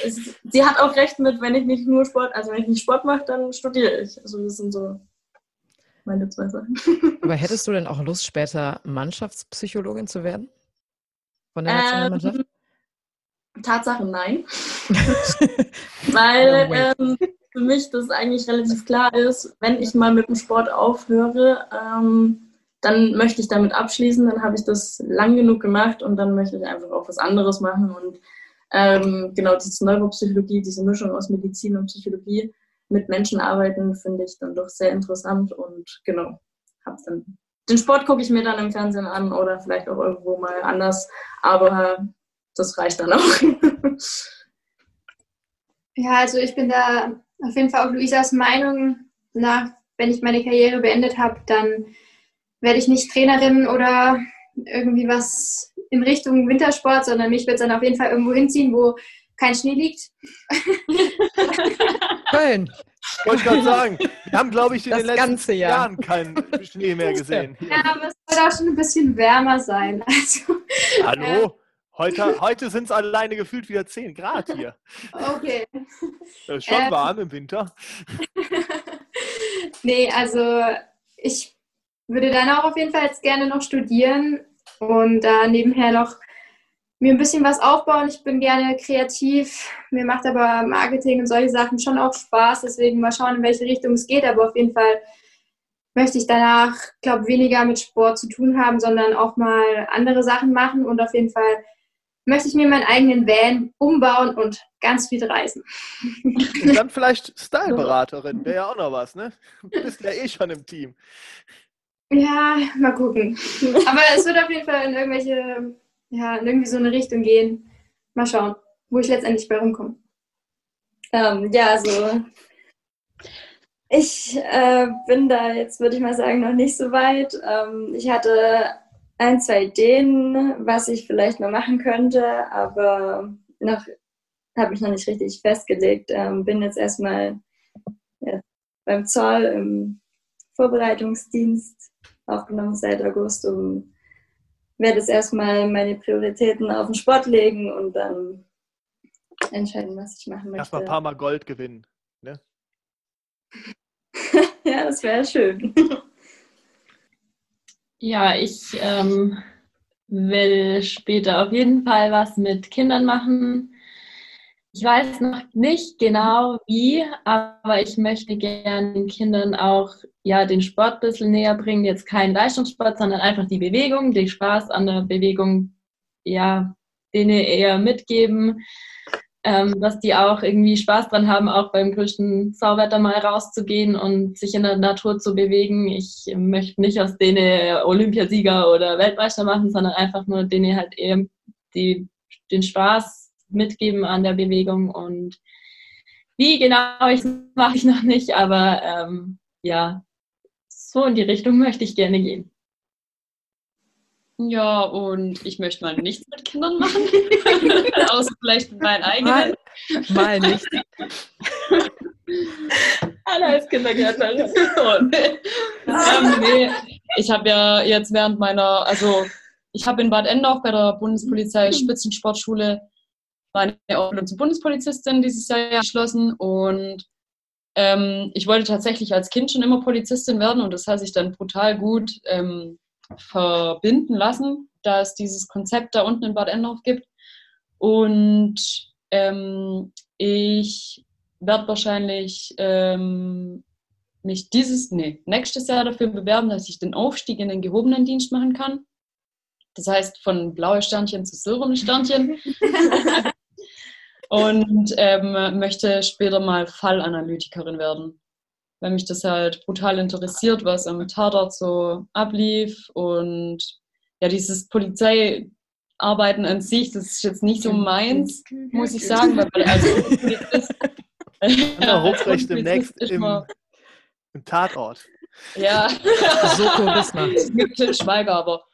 es, sie hat auch recht mit, wenn ich nicht nur Sport, also wenn ich nicht Sport mache, dann studiere ich. Also das sind so meine zwei Sachen. Aber hättest du denn auch Lust, später Mannschaftspsychologin zu werden? Von der Nationalmannschaft? Ähm, Tatsache nein. Weil ähm, für mich das eigentlich relativ klar ist, wenn ich mal mit dem Sport aufhöre, ähm, dann möchte ich damit abschließen, dann habe ich das lang genug gemacht und dann möchte ich einfach auch was anderes machen. Und ähm, genau diese Neuropsychologie, diese Mischung aus Medizin und Psychologie mit Menschen arbeiten, finde ich dann doch sehr interessant und genau, habe dann. Den Sport gucke ich mir dann im Fernsehen an oder vielleicht auch irgendwo mal anders, aber das reicht dann auch. Ja, also ich bin da auf jeden Fall auch Luisas Meinung nach, wenn ich meine Karriere beendet habe, dann werde ich nicht Trainerin oder irgendwie was in Richtung Wintersport, sondern mich wird es dann auf jeden Fall irgendwo hinziehen, wo kein Schnee liegt. Köln. Wollte ich gerade sagen. Wir haben, glaube ich, in Das den letzten ganze Jahr. Jahren keinen Schnee mehr gesehen. Ja, aber es soll auch schon ein bisschen wärmer sein. Also, Hallo? Heute, heute sind es alleine gefühlt wieder 10 Grad hier. okay. Das ist schon Ähm. warm im Winter. nee, also ich würde dann auch auf jeden Fall jetzt gerne noch studieren und da nebenher noch mir ein bisschen was aufbauen. Ich bin gerne kreativ. Mir macht aber Marketing und solche Sachen schon auch Spaß. Deswegen mal schauen, in welche Richtung es geht. Aber auf jeden Fall möchte ich danach, glaube weniger mit Sport zu tun haben, sondern auch mal andere Sachen machen. Und auf jeden Fall möchte ich mir meinen eigenen Van umbauen und ganz viel reisen. Und dann vielleicht Styleberaterin, wäre ja auch noch was, ne? Du bist ja eh schon im Team. Ja, mal gucken. Aber es wird auf jeden Fall in irgendwelche, ja, in irgendwie so eine Richtung gehen. Mal schauen, wo ich letztendlich bei rumkomme. Ähm, ja, also ich äh, bin da jetzt, würde ich mal sagen, noch nicht so weit. Ähm, ich hatte ein, zwei Ideen, was ich vielleicht mal machen könnte, aber noch habe ich noch nicht richtig festgelegt. Ähm, bin jetzt erstmal ja, beim Zoll im Vorbereitungsdienst aufgenommen seit August und werde jetzt erstmal meine Prioritäten auf den Sport legen und dann entscheiden, was ich machen möchte. Erstmal ein paar Mal Gold gewinnen. Ne? ja, das wäre schön. Ja, ich ähm, will später auf jeden Fall was mit Kindern machen. ich weiß noch nicht genau wie, aber ich möchte gerne den Kindern auch ja, den Sport ein bisschen näher bringen. Jetzt kein Leistungssport, sondern einfach die Bewegung, den Spaß an der Bewegung, ja, denen eher mitgeben, ähm, dass die auch irgendwie Spaß dran haben, auch beim größten Sauwetter mal rauszugehen und sich in der Natur zu bewegen. Ich möchte nicht aus denen Olympiasieger oder Weltmeister machen, sondern einfach nur denen halt eher die, den Spaß mitgeben an der Bewegung und wie genau ich mache ich noch nicht, aber ähm, ja, so in die Richtung möchte ich gerne gehen. Ja, und ich möchte mal nichts mit Kindern machen, außer vielleicht mit meinen eigenen. Mal, mal nicht. Anna als Kindergärtnerin. Nee. ähm, nee. Ich habe ja jetzt während meiner, also ich habe in Bad Endorf bei der Bundespolizei Spitzensportschule meine Ausbildung zur Bundespolizistin dieses Jahr geschlossen und ähm, ich wollte tatsächlich als Kind schon immer Polizistin werden und das hat sich dann brutal gut ähm, verbinden lassen, da es dieses Konzept da unten in Bad Endorf gibt. Und ähm, ich werde wahrscheinlich ähm, mich dieses, nee, nächstes Jahr dafür bewerben, dass ich den Aufstieg in den gehobenen Dienst machen kann. Das heißt, von blaue Sternchen zu silberne Sternchen. und ähm, möchte später mal Fallanalytikerin werden. Weil mich das halt brutal interessiert, was am Tatort so ablief und ja, dieses Polizeiarbeiten an sich, das ist jetzt nicht so meins, muss ich sagen, weil also Polizist, Anna Ruprecht demnächst im, im Tatort. Ja. Soko Wismar. Mit Till Schweiger aber.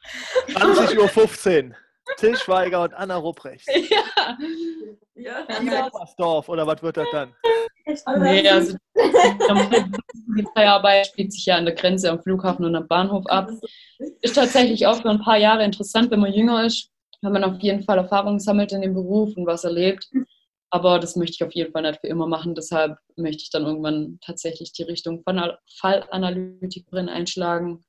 20.15 Uhr. Till Schweiger und Anna Rupprecht. Ja. Ja. Oberstdorf oder was wird das dann? Nee, also die Polizeiarbeit spielt sich ja an der Grenze am Flughafen und am Bahnhof ab. Ist tatsächlich auch für ein paar Jahre interessant, wenn man jünger ist, wenn man auf jeden Fall Erfahrung sammelt in dem Beruf und was erlebt. Aber das möchte ich auf jeden Fall nicht für immer machen. Deshalb möchte ich dann irgendwann tatsächlich die Richtung von Fallanalytikerin einschlagen.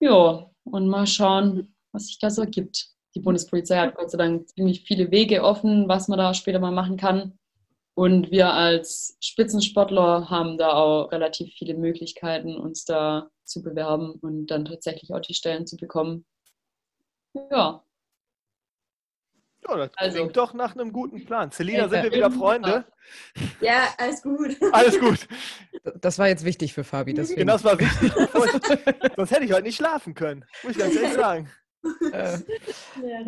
Ja, und mal schauen, was sich da so ergibt die Bundespolizei hat Gott sei Dank ziemlich viele Wege offen, was man da später mal machen kann. Und wir als Spitzensportler haben da auch relativ viele Möglichkeiten, uns da zu bewerben und dann tatsächlich auch die Stellen zu bekommen. Ja. Ja, das also, klingt doch nach einem guten Plan. Selina, sind wir wieder Freunde? Ja, alles gut. Alles gut. Das war jetzt wichtig für Fabi. Deswegen. Genau, das war wichtig. Sonst hätte ich heute nicht schlafen können. Muss ich ganz ehrlich sagen. Äh,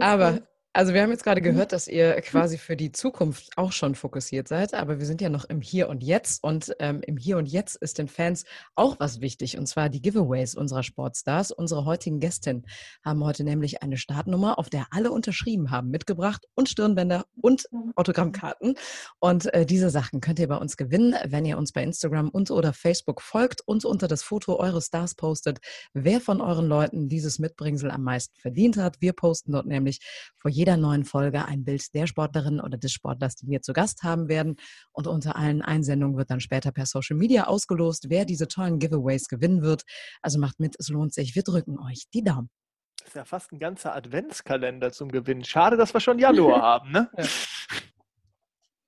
aber also wir haben jetzt gerade gehört, dass ihr quasi für die Zukunft auch schon fokussiert seid, aber wir sind ja noch im Hier und Jetzt und ähm, im Hier und Jetzt ist den Fans auch was wichtig und zwar die Giveaways unserer Sportstars. Unsere heutigen Gästinnen haben heute nämlich eine Startnummer, auf der alle unterschrieben haben, mitgebracht und Stirnbänder und Autogrammkarten und äh, diese Sachen könnt ihr bei uns gewinnen, wenn ihr uns bei Instagram und oder Facebook folgt und unter das Foto eures Stars postet, wer von euren Leuten dieses Mitbringsel am meisten verdient hat. Wir posten dort nämlich vor jedem jeder neuen Folge ein Bild der Sportlerin oder des Sportlers, die wir zu Gast haben werden. Und unter allen Einsendungen wird dann später per Social Media ausgelost, wer diese tollen Giveaways gewinnen wird. Also macht mit, es lohnt sich. Wir drücken euch die Daumen. Das ist ja fast ein ganzer Adventskalender zum Gewinnen. Schade, dass wir schon Januar haben, ne? Ja.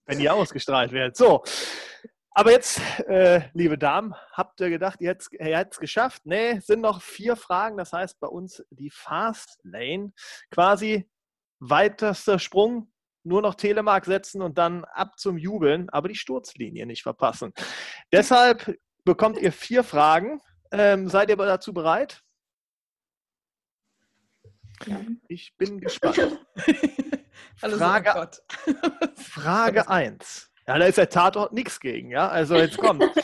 Wenn ihr ausgestrahlt werdet. So. Aber jetzt, äh, liebe Damen, habt ihr gedacht, ihr hättet es geschafft? Nee, sind noch vier Fragen. Das heißt bei uns die Fast Lane. Quasi weitester Sprung, nur noch Telemark setzen und dann ab zum Jubeln, aber die Sturzlinie nicht verpassen. Deshalb bekommt ihr vier Fragen. Ähm, seid ihr dazu bereit? Ja. Ich bin gespannt. Frage, Frage 1. Ja, da ist der Tatort nichts gegen, ja? Also jetzt kommt.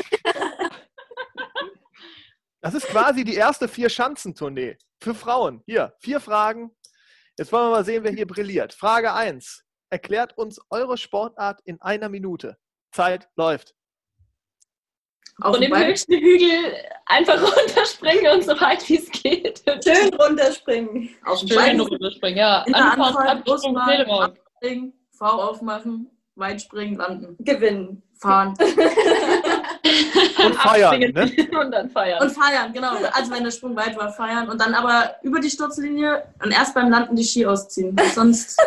Das ist quasi die erste Vier-Schanzentournee für Frauen. Hier, vier Fragen, Jetzt wollen wir mal sehen, wer hier brilliert. Frage 1. Erklärt uns eure Sportart in einer Minute. Zeit läuft. Auf Von dem höchsten Hügel einfach runterspringen und so weit wie es geht. Schön runterspringen. Auf dem Schön runterspringen, ja. In Anfahren, Absprung, abspringen, V aufmachen, weit springen, landen. Gewinnen. Fahren. Und feiern, ne? Und dann feiern. Und feiern, genau. Also wenn der Sprung weit war, feiern. Und dann aber über die Sturzlinie und erst beim Landen die Ski ausziehen. Sonst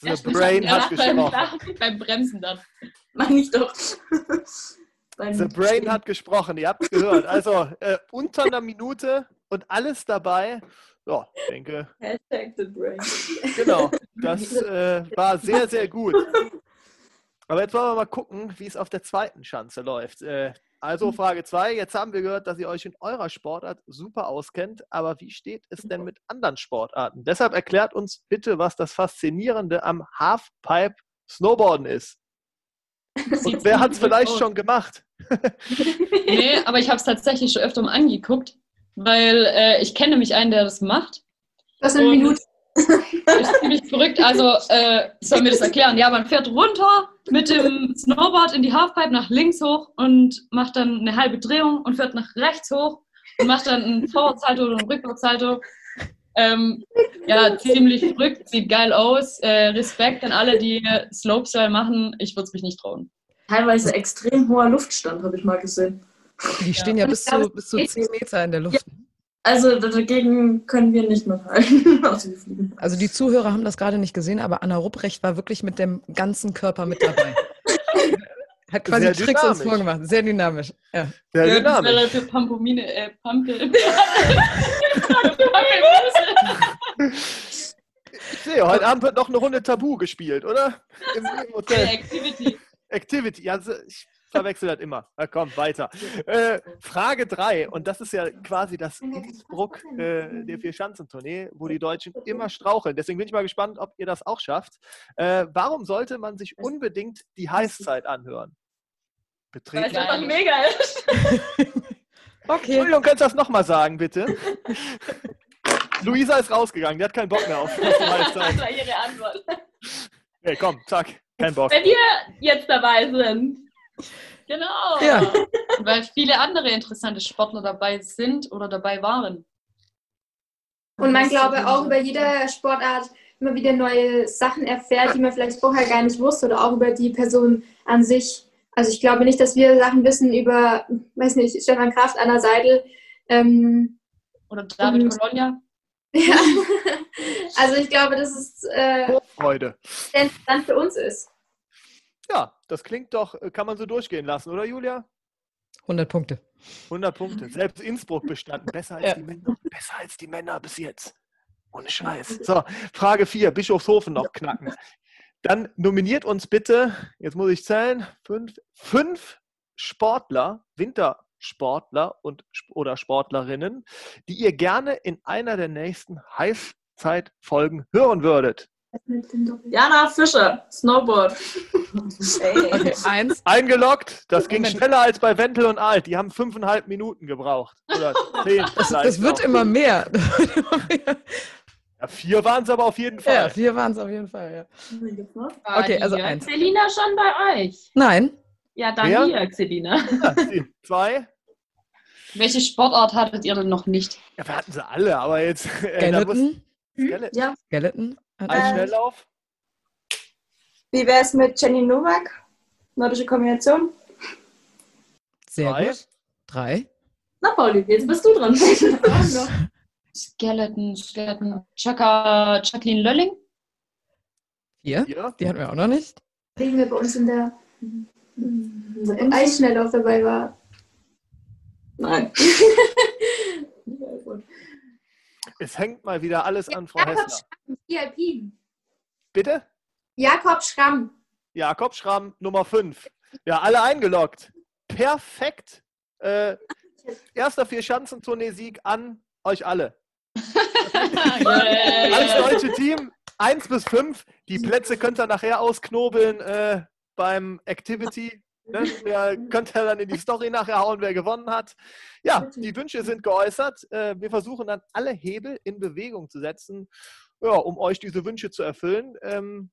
The Ja, stimmt. Brain hat beim, gesprochen. Lachen, beim Bremsen dann. Mach ich doch. Beim The Brain hat gesprochen, ihr habt es gehört. Also äh, unter einer Minute und alles dabei. Ja, ich denke, Hashtag The Brain. genau. Das äh, war sehr, sehr gut. Aber jetzt wollen wir mal gucken, wie es auf der zweiten Schanze läuft. Äh, also Frage 2. Jetzt haben wir gehört, dass ihr euch in eurer Sportart super auskennt. Aber wie steht es denn mit anderen Sportarten? Deshalb erklärt uns bitte, was das Faszinierende am Halfpipe Snowboarden ist. Und wer hat es vielleicht schon gemacht? Nee, aber ich habe es tatsächlich schon öfter mal angeguckt, weil äh, ich kenne nämlich einen, der das macht. Das ist eine Minute. ist ziemlich verrückt. Also, äh, soll mir das erklären? Ja, man fährt runter mit dem Snowboard in die Halfpipe nach links hoch und macht dann eine halbe Drehung und fährt nach rechts hoch und macht dann einen Vorwärtssalto oder einen Rückwärtssalto. Ähm, ja, ziemlich verrückt, sieht geil aus. Äh, Respekt an alle, die Slopestyle machen. Ich würde es mich nicht trauen. Teilweise extrem hoher Luftstand, habe ich mal gesehen. Die stehen ja, bis, zu, bis zu 10 Meter in der Luft. Also dagegen können wir nicht mithalten. Also. Also die Zuhörer haben das gerade nicht gesehen, aber Anna Rupprecht war wirklich mit dem ganzen Körper mit dabei. Hat quasi Sehr Tricks uns dynamisch. vorgemacht. Sehr dynamisch. Ja. Sehr Ja, das dynamisch. wäre für Pampomine, äh, Pampel. Ich sehe, heute Abend wird noch eine Runde Tabu gespielt, oder? Im, im Hotel. Activity. Activity, ja, so- ich verwechsel das immer. Na komm, weiter. Äh, Frage 3, und das ist ja quasi das Innsbruck äh, der Vier-Schanzentournee, wo die Deutschen immer straucheln. Deswegen bin ich mal gespannt, ob ihr das auch schafft. Äh, warum sollte man sich unbedingt die Heißzeit anhören? Weil Betreten. es einfach mega ist. Okay. Entschuldigung, könntest du das nochmal sagen, bitte? Luisa ist rausgegangen, die hat keinen Bock mehr auf, die Das Heißzeit. war ihre Antwort. Hey, komm, zack, kein Bock. Wenn wir jetzt dabei sind. Genau. Ja. Weil viele andere interessante Sportler dabei sind oder dabei waren. Und man glaube auch über jede Sportart immer wieder neue Sachen erfährt, die man vielleicht vorher gar nicht wusste oder auch über die Person an sich. Also ich glaube nicht, dass wir Sachen wissen über, weiß nicht, Stefan Kraft, Anna Seidel. Ähm, Oder David. Colonia. ja. Also ich glaube, dass es äh, Freude. sehr interessant für uns ist. Ja, das klingt doch, äh, kann man so durchgehen lassen, oder Julia? 100 Punkte. 100 Punkte. Selbst Innsbruck bestanden. Besser als Ja. die Männer. Besser als die Männer bis jetzt. Ohne Scheiß. So, Frage 4. Bischofshofen noch knacken. Dann nominiert uns bitte, jetzt muss ich zählen, fünf, fünf Sportler, Wintersportler und, oder Sportlerinnen, die ihr gerne in einer der nächsten Heißzeitfolgen hören würdet. Jana Fischer, Snowboard. Okay, eins. Eingeloggt, das ging Moment. schneller als bei Wentel und Alt. Die haben fünfeinhalb Minuten gebraucht. Oder zehn. Das, das wird noch. immer mehr. Ja, vier waren es aber auf jeden ja, Fall. vier waren es auf jeden Fall. Ja. Okay, also eins. Selina schon bei euch? Nein, Ja, dann Wer? hier, Selina. Ja, zwei. Welche Sportart hattet ihr denn noch nicht? Ja, wir hatten sie alle, aber jetzt. Äh, Skeleton. Skeleton. Ja. Skeleton. Ein Äh, Schnelllauf. Wie wäre es mit Jenny Nowak? Nordische Kombination? Sehr Drei. gut. Drei. Na, Pauli, jetzt bist du dran. Skeleton, Skeleton. Chaka, Jacqueline Lölling? Vier. Vier. Die hatten wir auch noch nicht. Wegen wir bei uns in der im Eisschnelllauf dabei war. Nein. Es hängt mal wieder alles an Frau Jakob Hessler. Schramm, Ski Alpin. Bitte? Jakob Schramm. Jakob Schramm, Nummer 5. Ja, alle eingeloggt. Perfekt. Äh, erster Vier-Schanzentournee-Sieg an euch alle. Alles deutsche Team, 1 bis 5. Die Plätze könnt ihr nachher ausknobeln äh, beim Activity. Ne? Ihr könnt ja dann in die Story nachher hauen, wer gewonnen hat. Ja, die Wünsche sind geäußert. Äh, wir versuchen dann alle Hebel in Bewegung zu setzen, ja, um euch diese Wünsche zu erfüllen. Ähm,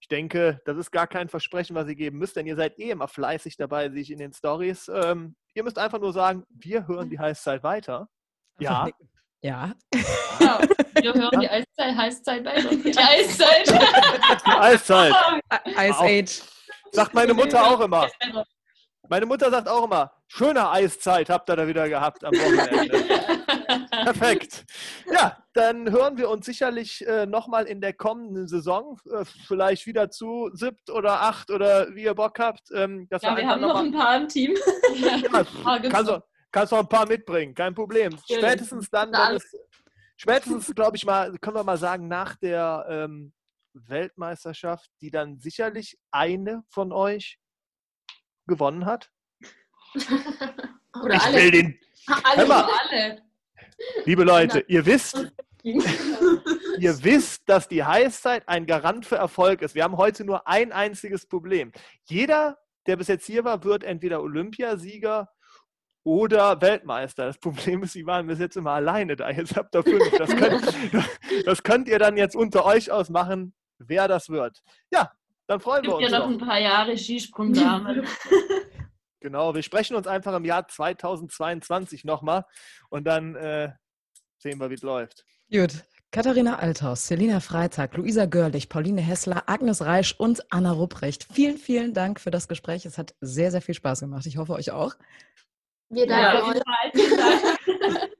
ich denke, das ist gar kein Versprechen, was ihr geben müsst, denn ihr seid eh immer fleißig dabei, sich in den Stories. Ähm, ihr müsst einfach nur sagen, wir hören die Heißzeit weiter. Ja. Ja. Ja, wir hören die Eiszeit, Heißzeit weiter. Die Eiszeit. Die Eiszeit. Ice. Age. Sagt meine Mutter auch immer. Meine Mutter sagt auch immer, schöne Eiszeit habt ihr da wieder gehabt am Wochenende. Perfekt. Ja, dann hören wir uns sicherlich äh, nochmal in der kommenden Saison, äh, vielleicht wieder zu siebt oder acht oder wie ihr Bock habt. Ähm, ja, wir, wir haben noch, noch ein paar im Team. ja, kannst, du, kannst du ein paar mitbringen, kein Problem. Spätestens dann, wenn es, spätestens, glaube ich mal, können wir mal sagen, nach der ähm, Weltmeisterschaft, die dann sicherlich eine von euch gewonnen hat. Oder ich alle. will den. Alle, mal, alle. Liebe Leute, ihr wisst, ihr wisst, dass die Heißzeit ein Garant für Erfolg ist. Wir haben heute nur ein einziges Problem. Jeder, der bis jetzt hier war, wird entweder Olympiasieger oder Weltmeister. Das Problem ist, sie waren bis jetzt immer alleine da. Jetzt habt ihr fünf. Das könnt, das könnt ihr dann jetzt unter euch ausmachen, wer das wird. Ja, dann freuen wir uns. Es gibt ja noch ein paar Jahre Skisprungdame. Genau, wir sprechen uns einfach im Jahr 2022 nochmal und dann äh, sehen wir, wie es läuft. Gut. Katharina Althaus, Selina Freitag, Luisa Görlich, Pauline Hessler, Agnes Reisch und Anna Rupprecht. Vielen, vielen Dank für das Gespräch. Es hat sehr, sehr viel Spaß gemacht. Ich hoffe, euch auch. Wir danken ja, euch.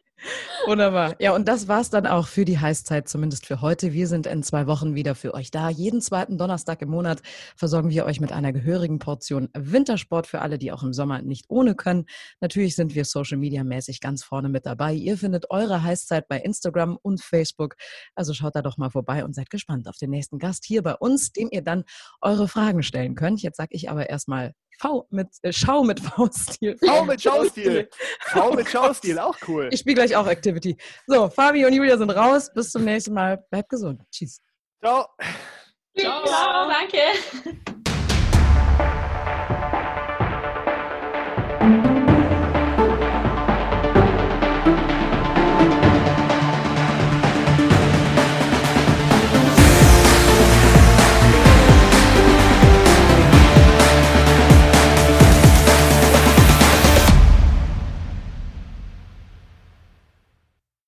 Wunderbar. Ja, und das war's dann auch für die Heißzeit, zumindest für heute. Wir sind in zwei Wochen wieder für euch da. Jeden zweiten Donnerstag im Monat versorgen wir euch mit einer gehörigen Portion Wintersport für alle, die auch im Sommer nicht ohne können. Natürlich sind wir Social Media mäßig ganz vorne mit dabei. Ihr findet eure Heißzeit bei Instagram und Facebook. Also schaut da doch mal vorbei und seid gespannt auf den nächsten Gast hier bei uns, dem ihr dann eure Fragen stellen könnt. Jetzt sage ich aber erstmal V mit äh, Schau mit V-Stil. V mit Schaustil. V mit Schaustil, auch cool. Ich spiele gleich auch Activity. So, Fabi und Julia sind raus. Bis zum nächsten Mal. Bleibt gesund. Tschüss. Ciao. Ciao. Ciao. Danke.